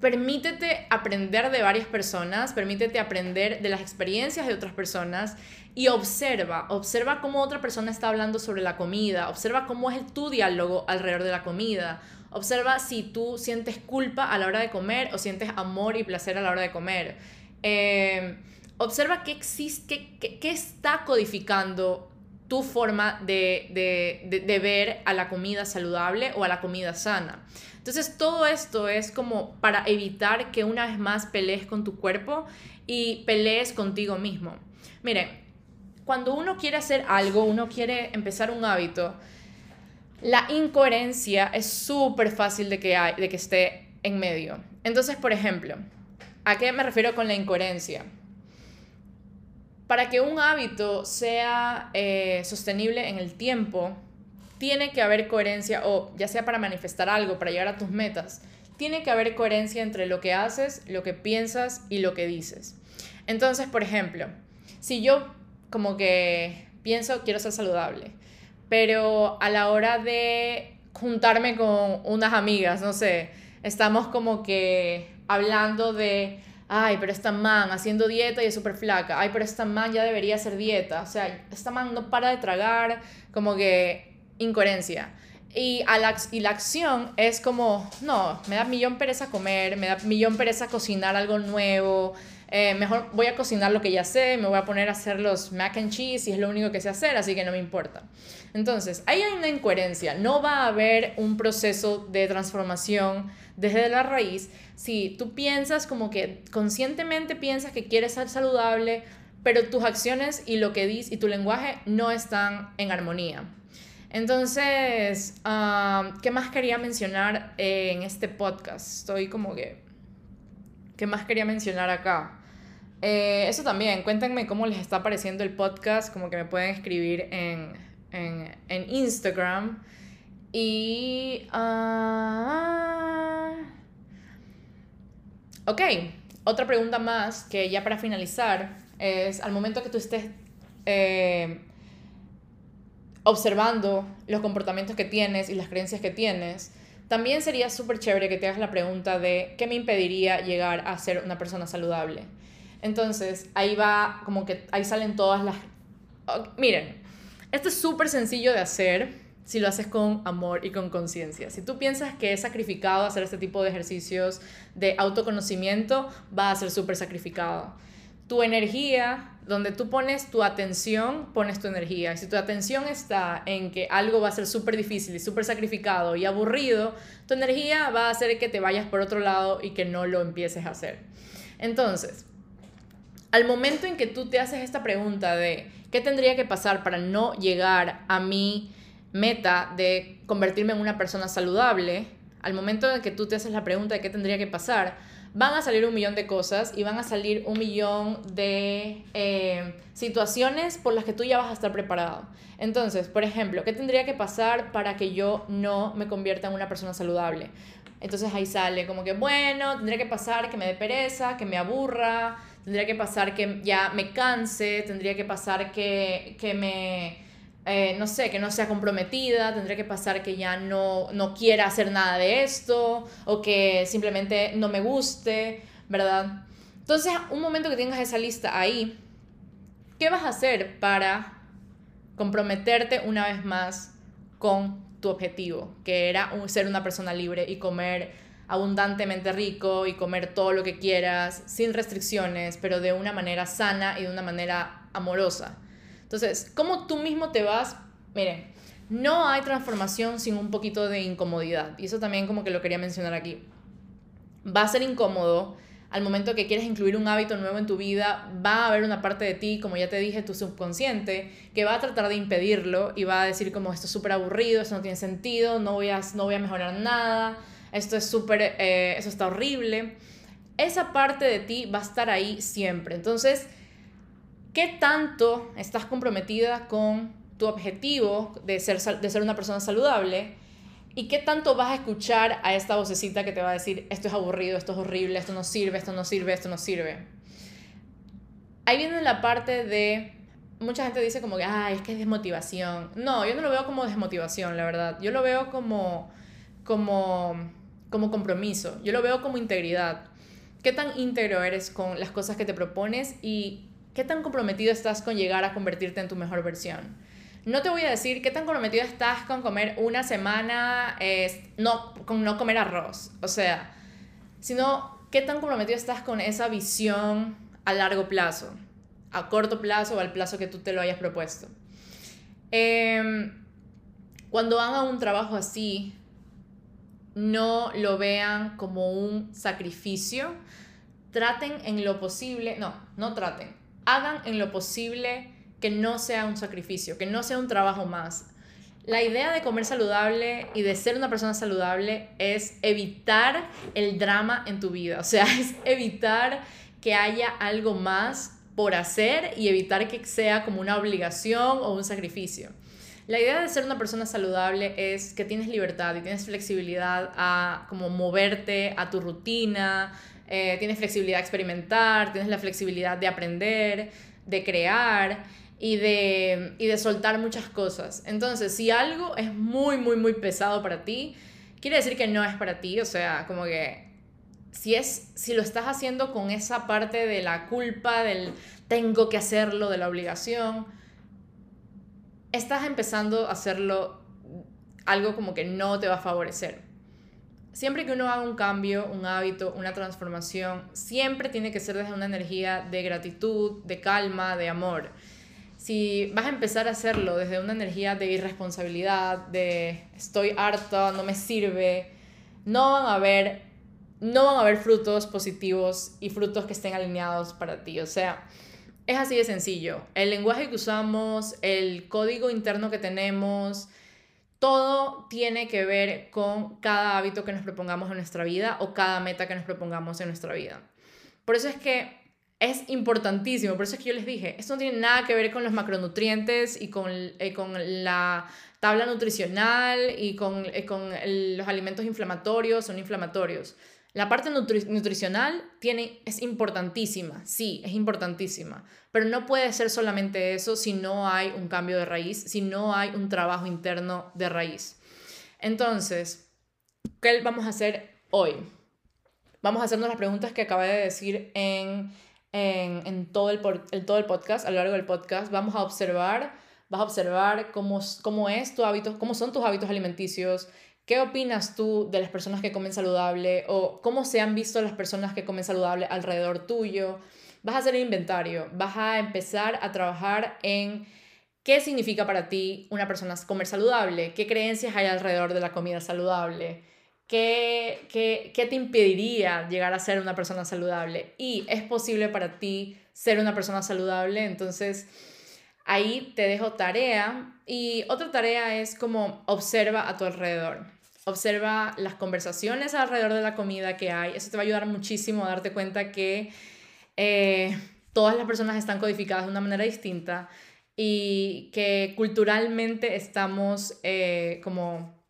permítete aprender de varias personas, permítete aprender de las experiencias de otras personas y observa, observa cómo otra persona está hablando sobre la comida, observa cómo es tu diálogo alrededor de la comida, Observa si tú sientes culpa a la hora de comer o sientes amor y placer a la hora de comer. Eh, observa qué, existe, qué, está codificando tu forma de, ver a la comida saludable o a la comida sana. Entonces todo esto es como para evitar que una vez más pelees con tu cuerpo y pelees contigo mismo. Mire, cuando uno quiere hacer algo, uno quiere empezar un hábito, la incoherencia es súper fácil de que, de que esté en medio. Entonces, por ejemplo, ¿a qué me refiero con la incoherencia? para que un hábito sea eh, sostenible en el tiempo, tiene que haber coherencia, o ya sea para manifestar algo, para llegar a tus metas, tiene que haber coherencia entre lo que haces, lo que piensas y lo que dices. Entonces, por ejemplo, si yo como que pienso, quiero ser saludable, pero a la hora de juntarme con unas amigas, no sé, estamos como que hablando de, ay, pero esta man haciendo dieta y es súper flaca, ay, pero esta man ya debería hacer dieta, o sea, esta man no para de tragar, como que incoherencia. Y, a la, y la acción es como, no, me da millón pereza comer, me da millón pereza cocinar algo nuevo, eh, mejor voy a cocinar lo que ya sé, me voy a poner a hacer los mac and cheese y es lo único que sé hacer, así que no me importa. Entonces, ahí hay una incoherencia, no va a haber un proceso de transformación desde la raíz si tú piensas como que conscientemente piensas que quieres ser saludable, pero tus acciones y lo que dices y tu lenguaje no están en armonía. Entonces, ¿qué más quería mencionar en este podcast? Estoy como que... ¿Qué más quería mencionar acá? Eh, eso también, cuéntenme cómo les está pareciendo el podcast, como que me pueden escribir en, en, en Instagram. Y... Uh, ok, otra pregunta más que ya para finalizar es, al momento que tú estés eh, observando los comportamientos que tienes y las creencias que tienes, también sería súper chévere que te hagas la pregunta de qué me impediría llegar a ser una persona saludable. Entonces, ahí va, como que ahí salen todas las... miren, esto es súper sencillo de hacer si lo haces con amor y con conciencia. Si tú piensas que es sacrificado hacer este tipo de ejercicios de autoconocimiento, va a ser súper sacrificado. Tu energía, donde tú pones tu atención, pones tu energía. Si tu atención está en que algo va a ser súper difícil y súper sacrificado y aburrido, tu energía va a hacer que te vayas por otro lado y que no lo empieces a hacer. Entonces, al momento en que tú te haces esta pregunta de qué tendría que pasar para no llegar a mi meta de convertirme en una persona saludable, al momento en que tú te haces la pregunta de qué tendría que pasar, van a salir un millón de cosas y van a salir un millón de eh, situaciones por las que tú ya vas a estar preparado. Entonces, por ejemplo, ¿qué tendría que pasar para que yo no me convierta en una persona saludable? Entonces ahí sale como que, bueno, tendría que pasar que me dé pereza, que me aburra, tendría que pasar que ya me canse, tendría que pasar que, que me, eh, no sé, que no sea comprometida, tendría que pasar que ya no, no quiera hacer nada de esto o que simplemente no me guste, ¿verdad? Entonces, un momento que tengas esa lista ahí, ¿qué vas a hacer para comprometerte una vez más con tu objetivo, que era ser una persona libre y comer abundantemente rico y comer todo lo que quieras, sin restricciones, pero de una manera sana y de una manera amorosa. Entonces, ¿cómo tú mismo te vas? Miren, no hay transformación sin un poquito de incomodidad. Y eso también como que lo quería mencionar aquí. Va a ser incómodo al momento que quieres incluir un hábito nuevo en tu vida, va a haber una parte de ti, como ya te dije, tu subconsciente, que va a tratar de impedirlo y va a decir como esto es súper aburrido, esto no tiene sentido, no voy a, no voy a mejorar nada, esto es súper, eh, eso está horrible. Esa parte de ti va a estar ahí siempre. Entonces, ¿qué tanto estás comprometida con tu objetivo de ser, de ser una persona saludable? ¿Y qué tanto vas a escuchar a esta vocecita que te va a decir, esto es aburrido, esto es horrible, esto no sirve, esto no sirve, esto no sirve? Ahí viene la parte de, mucha gente dice como que, ay, es que es desmotivación. No, yo no lo veo como desmotivación, la verdad. Yo lo veo como, como como compromiso, yo lo veo como integridad. ¿Qué tan íntegro eres con las cosas que te propones y qué tan comprometido estás con llegar a convertirte en tu mejor versión? No te voy a decir qué tan comprometido estás con comer una semana, no, con no comer arroz, o sea, sino qué tan comprometido estás con esa visión a largo plazo, a corto plazo o al plazo que tú te lo hayas propuesto. Em, cuando hagan un trabajo así, no lo vean como un sacrificio. Traten en lo posible, no, no traten, hagan en lo posible que no sea un sacrificio, que no sea un trabajo más. La idea de comer saludable y de ser una persona saludable es evitar el drama en tu vida, o sea, es evitar que haya algo más por hacer y evitar que sea como una obligación o un sacrificio. La idea de ser una persona saludable es que tienes libertad y tienes flexibilidad a como moverte a tu rutina, eh, tienes flexibilidad a experimentar, tienes la flexibilidad de aprender, de crear y de, y de soltar muchas cosas. Entonces, si algo es muy, muy, muy pesado para ti, quiere decir que no es para ti, o sea, como que si es si lo estás haciendo con esa parte de la culpa del tengo que hacerlo, de la obligación, estás empezando a hacerlo algo como que no te va a favorecer. Siempre que uno haga un cambio, un hábito, una transformación, siempre tiene que ser desde una energía de gratitud, de calma, de amor. Si vas a empezar a hacerlo desde una energía de irresponsabilidad, de estoy harta, no me sirve, no van a haber no van a haber frutos positivos y frutos que estén alineados para ti. O sea, es así de sencillo. El lenguaje que usamos, el código interno que tenemos, todo tiene que ver con cada hábito que nos propongamos en nuestra vida o cada meta que nos propongamos en nuestra vida. Por eso es que es importantísimo, por eso es que yo les dije, esto no tiene nada que ver con los macronutrientes y con, eh, la tabla nutricional y con, eh, los alimentos inflamatorios o no inflamatorios. La parte nutricional tiene, es importantísima, sí, es importantísima, pero no puede ser solamente eso si no hay un cambio de raíz, si no hay un trabajo interno de raíz. Entonces, ¿qué vamos a hacer hoy? Vamos a hacernos las preguntas que acabé de decir en, todo, el, todo el podcast, a lo largo del podcast. Vamos a observar, vas a observar cómo, cómo es tu hábito, cómo son tus hábitos alimenticios, ¿Qué opinas tú de las personas que comen saludable o cómo se han visto las personas que comen saludable alrededor tuyo? Vas a hacer el inventario, vas a empezar a trabajar en qué significa para ti una persona comer saludable, qué creencias hay alrededor de la comida saludable, qué, qué, qué te impediría llegar a ser una persona saludable y es posible para ti ser una persona saludable, entonces ahí te dejo tarea y otra tarea es como observa a tu alrededor. Observa las conversaciones alrededor de la comida que hay. Eso te va a ayudar muchísimo a darte cuenta que eh, todas las personas están codificadas de una manera distinta y que culturalmente estamos eh, como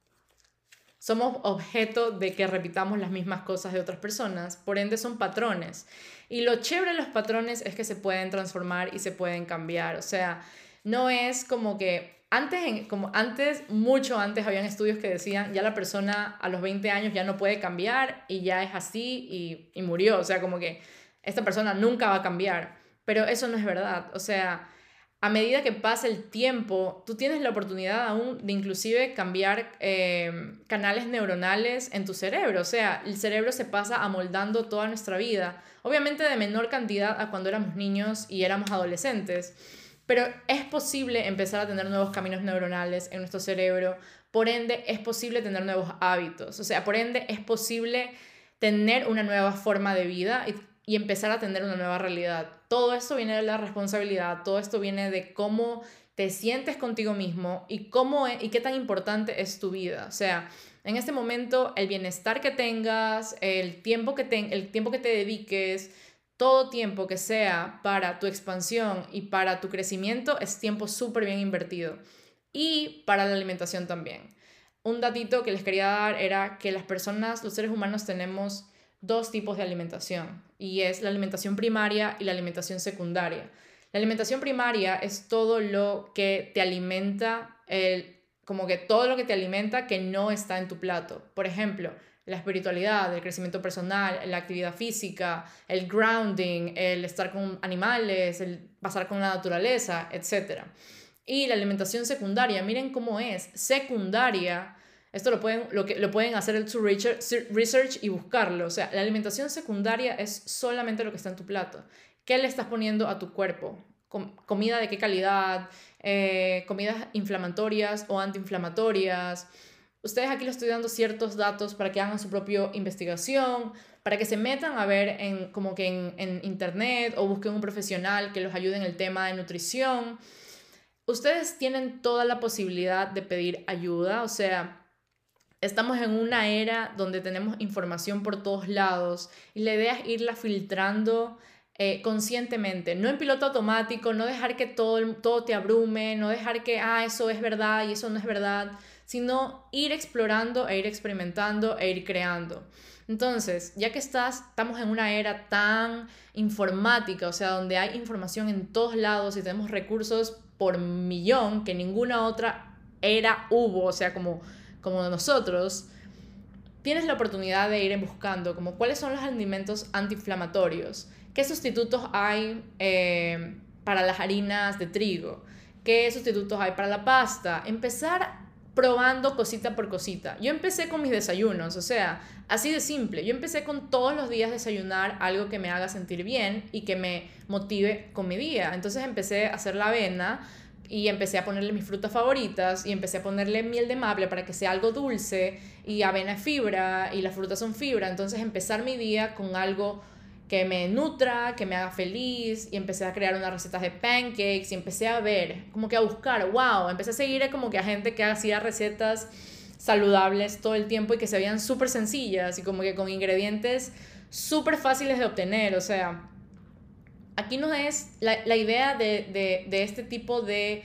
somos objeto de que repitamos las mismas cosas de otras personas, por ende son patrones. Y lo chévere de los patrones es que se pueden transformar y se pueden cambiar, o sea, no es como que antes, como antes, mucho antes, habían estudios que decían, ya la persona a los 20 años ya no puede cambiar y ya es así y, y murió. O sea, como que esta persona nunca va a cambiar. Pero eso no es verdad. O sea, a medida que pasa el tiempo, tú tienes la oportunidad aún de inclusive cambiar eh, canales neuronales en tu cerebro. O sea, el cerebro se pasa amoldando toda nuestra vida. Obviamente de menor cantidad a cuando éramos niños y éramos adolescentes pero es posible empezar a tener nuevos caminos neuronales en nuestro cerebro, por ende es posible tener nuevos hábitos, o sea, por ende es posible tener una nueva forma de vida empezar a tener una nueva realidad. Todo esto viene de la responsabilidad, todo esto viene de cómo te sientes contigo mismo y cómo e, y qué tan importante es tu vida. O sea, en este momento el bienestar que tengas, el tiempo que, el tiempo que te dediques, todo tiempo que sea para tu expansión y para tu crecimiento es tiempo súper bien invertido. Y para la alimentación también. Un datito que les quería dar era que las personas, los seres humanos, tenemos dos tipos de alimentación. Y es la alimentación primaria y la alimentación secundaria. La alimentación primaria es todo lo que te alimenta, el, como que todo lo que te alimenta que no está en tu plato. Por ejemplo, la espiritualidad, el crecimiento personal, la actividad física, el grounding, el estar con animales, el pasar con la naturaleza, etc. Y la alimentación secundaria, miren cómo es, secundaria, esto lo pueden, lo que, lo pueden hacer el research y buscarlo, o sea, la alimentación secundaria es solamente lo que está en tu plato. ¿Qué le estás poniendo a tu cuerpo? comida de qué calidad, eh, comidas inflamatorias o antiinflamatorias, Ustedes aquí les estoy dando ciertos datos para que hagan su propia investigación, para que se metan a ver en, como que en, internet o busquen un profesional que los ayude en el tema de nutrición. Ustedes tienen toda la posibilidad de pedir ayuda, o sea, estamos en una era donde tenemos información por todos lados y la idea es irla filtrando eh, conscientemente, no en piloto automático, no dejar que todo, todo te abrume, no dejar que, ah, eso es verdad y eso no es verdad, sino ir explorando e ir experimentando e ir creando. Entonces, ya que estás, estamos en una era tan informática, o sea, donde hay información en todos lados y tenemos recursos por millón que ninguna otra era hubo, o sea, como, como nosotros, tienes la oportunidad de ir buscando como cuáles son los alimentos antiinflamatorios ¿Qué sustitutos hay eh, para las harinas de trigo? ¿Qué sustitutos hay para la pasta? Empezar probando cosita por cosita. Yo empecé con mis desayunos, o sea, así de simple. Yo empecé con todos los días desayunar algo que me haga sentir bien y que me motive con mi día. Entonces empecé a hacer la avena y empecé a ponerle mis frutas favoritas y empecé a ponerle miel de maple para que sea algo dulce y avena es fibra y las frutas son fibra. Entonces empezar mi día con algo que me nutra, que me haga feliz y empecé a crear unas recetas de pancakes y empecé a ver, como que a buscar, wow, empecé a seguir como que a gente que hacía recetas saludables todo el tiempo y que se veían súper sencillas y como que con ingredientes súper fáciles de obtener, o sea, aquí no es la, idea de, este tipo de,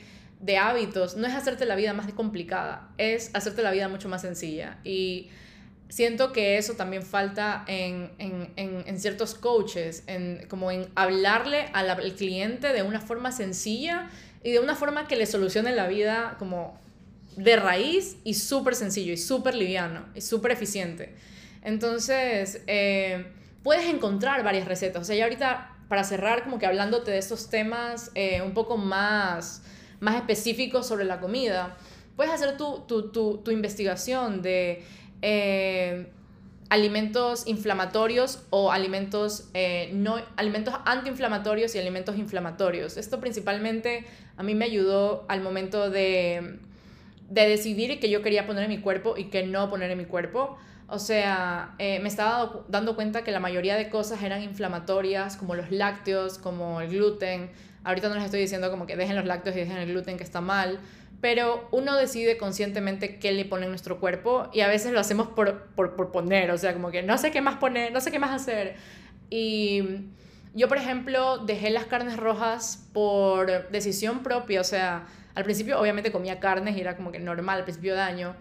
hábitos, no es hacerte la vida más complicada, es hacerte la vida mucho más sencilla y siento que eso también falta en, ciertos coaches, como en hablarle al, cliente de una forma sencilla y de una forma que le solucione la vida como de raíz y súper sencillo y súper liviano y súper eficiente. Entonces, eh, puedes encontrar varias recetas. O sea, ya ahorita, para cerrar, como que hablándote de estos temas eh, un poco más, más específicos sobre la comida, puedes hacer tu, tu, tu, tu investigación de eh, alimentos inflamatorios o alimentos, eh, no, alimentos antiinflamatorios y alimentos inflamatorios. Esto principalmente a mí me ayudó al momento de, de decidir qué yo quería poner en mi cuerpo y qué no poner en mi cuerpo. O sea, eh, me estaba dando cuenta que la mayoría de cosas eran inflamatorias, como los lácteos, como el gluten. Ahorita no les estoy diciendo como que dejen los lácteos y dejen el gluten, que está mal, pero uno decide conscientemente qué le pone en nuestro cuerpo y a veces lo hacemos por, por, por, poner, o sea, como que no sé qué más poner, no sé qué más hacer. Y yo, por ejemplo, dejé las carnes rojas por decisión propia, o sea, al principio obviamente comía carnes y era como que normal al principio de año,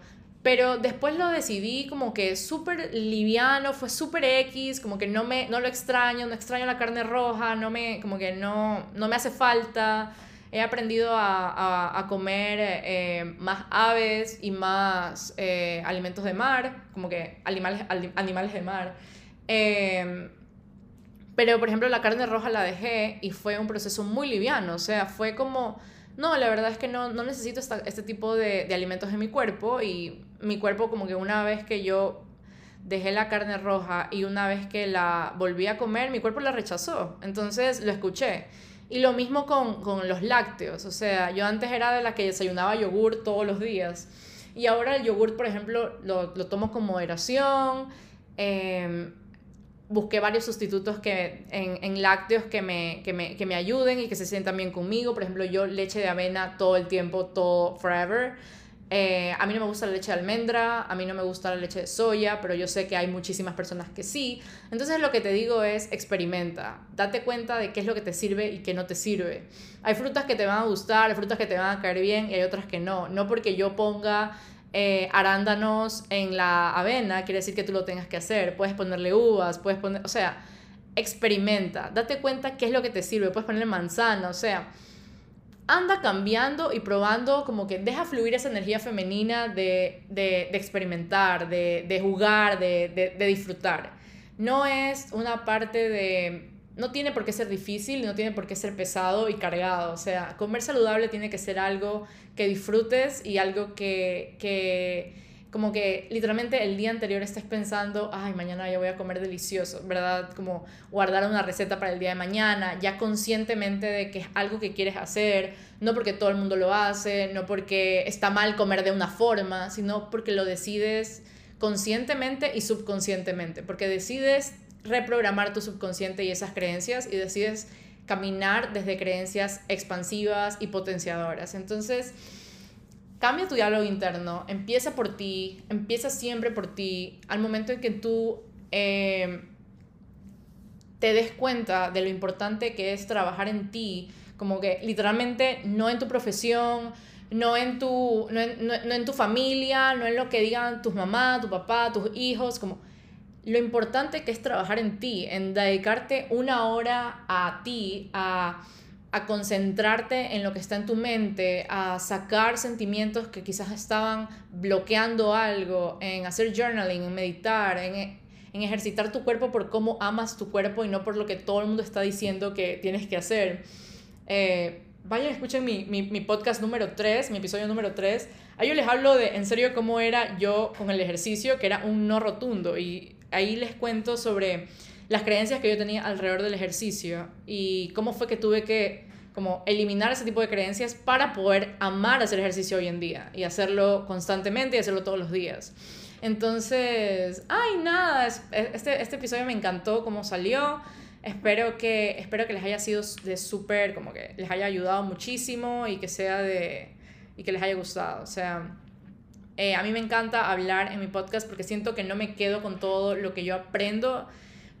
pero después lo decidí como que súper liviano, fue súper X, como que no, me, no lo extraño, no extraño la carne roja, no me, como que no, no me hace falta he aprendido a, comer eh, más aves y más eh, alimentos de mar, como que animales, animales de mar. Em, pero, por ejemplo, la carne roja la dejé y fue un proceso muy liviano, o sea, fue como, no, la verdad es que no, no necesito este tipo de, de alimentos en mi cuerpo y mi cuerpo como que una vez que yo dejé la carne roja y una vez que la volví a comer, mi cuerpo la rechazó. Entonces lo escuché. Y lo mismo con, con, los lácteos, o sea, yo antes era de la que desayunaba yogur todos los días y ahora el yogur, por ejemplo, lo, lo tomo con moderación. Eh, busqué varios sustitutos que, en, en lácteos que me, que, me, que me ayuden y que se sientan bien conmigo. Por ejemplo, yo leche de avena todo el tiempo, todo forever. Eh, a mí no me gusta la leche de almendra, a mí no me gusta la leche de soya, pero yo sé que hay muchísimas personas que sí. Entonces lo que te digo es experimenta, date cuenta de qué es lo que te sirve y qué no te sirve. Hay frutas que te van a gustar, hay frutas que te van a caer bien y hay otras que no. No porque yo ponga eh, arándanos en la avena quiere decir que tú lo tengas que hacer. Puedes ponerle uvas, puedes poner, o sea, experimenta, date cuenta qué es lo que te sirve. Puedes ponerle manzana, o sea anda cambiando y probando, como que deja fluir esa energía femenina de, de, de experimentar, de, de jugar, de, disfrutar. No es una parte de... No tiene por qué ser difícil, no tiene por qué ser pesado y cargado. O sea, comer saludable tiene que ser algo que disfrutes y algo que, que como que literalmente el día anterior estés pensando, ay, mañana yo voy a comer delicioso, ¿verdad? Como guardar una receta para el día de mañana, ya conscientemente de que es algo que quieres hacer, no porque todo el mundo lo hace, no porque está mal comer de una forma, sino porque lo decides conscientemente y subconscientemente, porque decides reprogramar tu subconsciente y esas creencias y decides caminar desde creencias expansivas y potenciadoras. Entonces, cambia tu diálogo interno, empieza por ti, empieza siempre por ti. Al momento en que tú eh, te des cuenta de lo importante que es trabajar en ti, como que literalmente no en tu profesión, no en tu, no en, no en tu familia, no en lo que digan tus mamás, tu papá, tus hijos, como lo importante que es trabajar en ti, en dedicarte una hora a ti, a, a, concentrarte en lo que está en tu mente, a sacar sentimientos que quizás estaban bloqueando algo, en hacer journaling, en meditar, en, en ejercitar tu cuerpo por cómo amas tu cuerpo y no por lo que todo el mundo está diciendo que tienes que hacer. Eh, vayan, escuchen mi, mi, mi, podcast número 3, mi episodio número 3. Ahí yo les hablo de en serio cómo era yo con el ejercicio, que era un no rotundo. Y ahí les cuento sobre las creencias que yo tenía alrededor del ejercicio y cómo fue que tuve que como eliminar ese tipo de creencias para poder amar hacer ejercicio hoy en día y hacerlo constantemente y hacerlo todos los días. Entonces, ay, nada, este, este episodio me encantó cómo salió. Espero que, espero que les haya sido de súper, como que les haya ayudado muchísimo y que sea de, y que les haya gustado. O sea, eh, a mí me encanta hablar en mi podcast porque siento que no me quedo con todo lo que yo aprendo,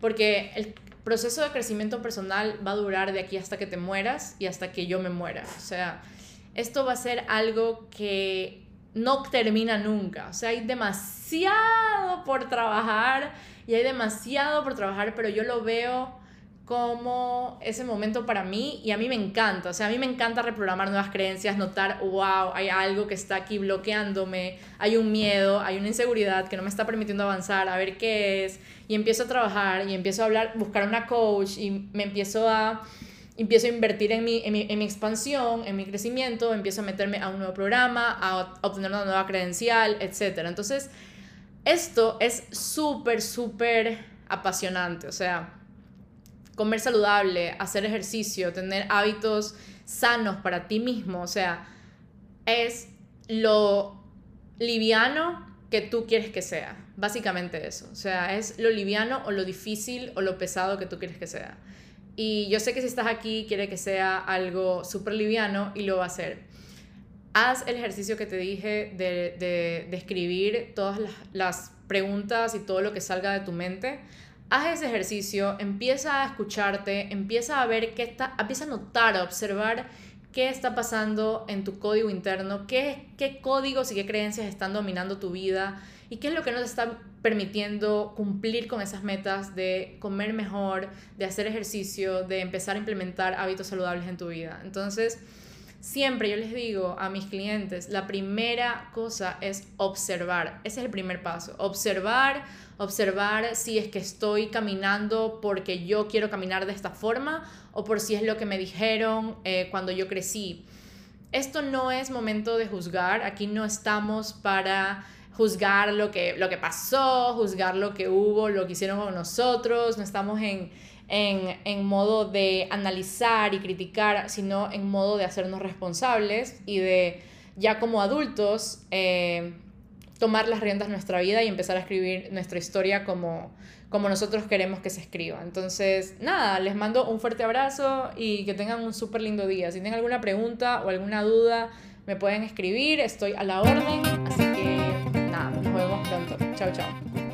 porque el proceso de crecimiento personal va a durar de aquí hasta que te mueras y hasta que yo me muera. O sea, esto va a ser algo que no termina nunca. O sea, hay demasiado por trabajar y hay demasiado por trabajar, pero yo lo veo como ese momento para mí y a mí me encanta, o sea, a mí me encanta reprogramar nuevas creencias, notar, wow, hay algo que está aquí bloqueándome, hay un miedo, hay una inseguridad que no me está permitiendo avanzar, a ver qué es, y empiezo a trabajar y empiezo a hablar, buscar una coach y me empiezo a, empiezo a invertir en mi, en mi, en mi expansión, en mi crecimiento, empiezo a meterme a un nuevo programa, a obtener una nueva credencial, etc. Entonces, esto es súper, súper apasionante, o sea, comer saludable, hacer ejercicio, tener hábitos sanos para ti mismo, o sea, es lo liviano que tú quieres que sea, básicamente eso, o sea, es lo liviano o lo difícil o lo pesado que tú quieres que sea. Y yo sé que si estás aquí, quiere que sea algo súper liviano y lo va a hacer. Haz el ejercicio que te dije de, de, de escribir todas las, las preguntas y todo lo que salga de tu mente haz ese ejercicio, empieza a escucharte, empieza a ver qué está, empieza a notar, a observar qué está pasando en tu código interno, qué, qué códigos y qué creencias están dominando tu vida y qué es lo que no te está permitiendo cumplir con esas metas de comer mejor, de hacer ejercicio, de empezar a implementar hábitos saludables en tu vida. Entonces, siempre yo les digo a mis clientes, la primera cosa es observar. Ese es el primer paso. Observar, observar si es que estoy caminando porque yo quiero caminar de esta forma o por si es lo que me dijeron eh, cuando yo crecí. Esto no es momento de juzgar, aquí no estamos para juzgar lo que, lo que pasó, juzgar lo que hubo, lo que hicieron con nosotros, no estamos en, en, en, modo de analizar y criticar, sino en modo de hacernos responsables y de ya como adultos eh, tomar las riendas de nuestra vida y empezar a escribir nuestra historia como, como nosotros queremos que se escriba. Entonces, nada, les mando un fuerte abrazo y que tengan un súper lindo día. Si tienen alguna pregunta o alguna duda, me pueden escribir, estoy a la orden. Así que, nada, nos vemos pronto. Chao, chao.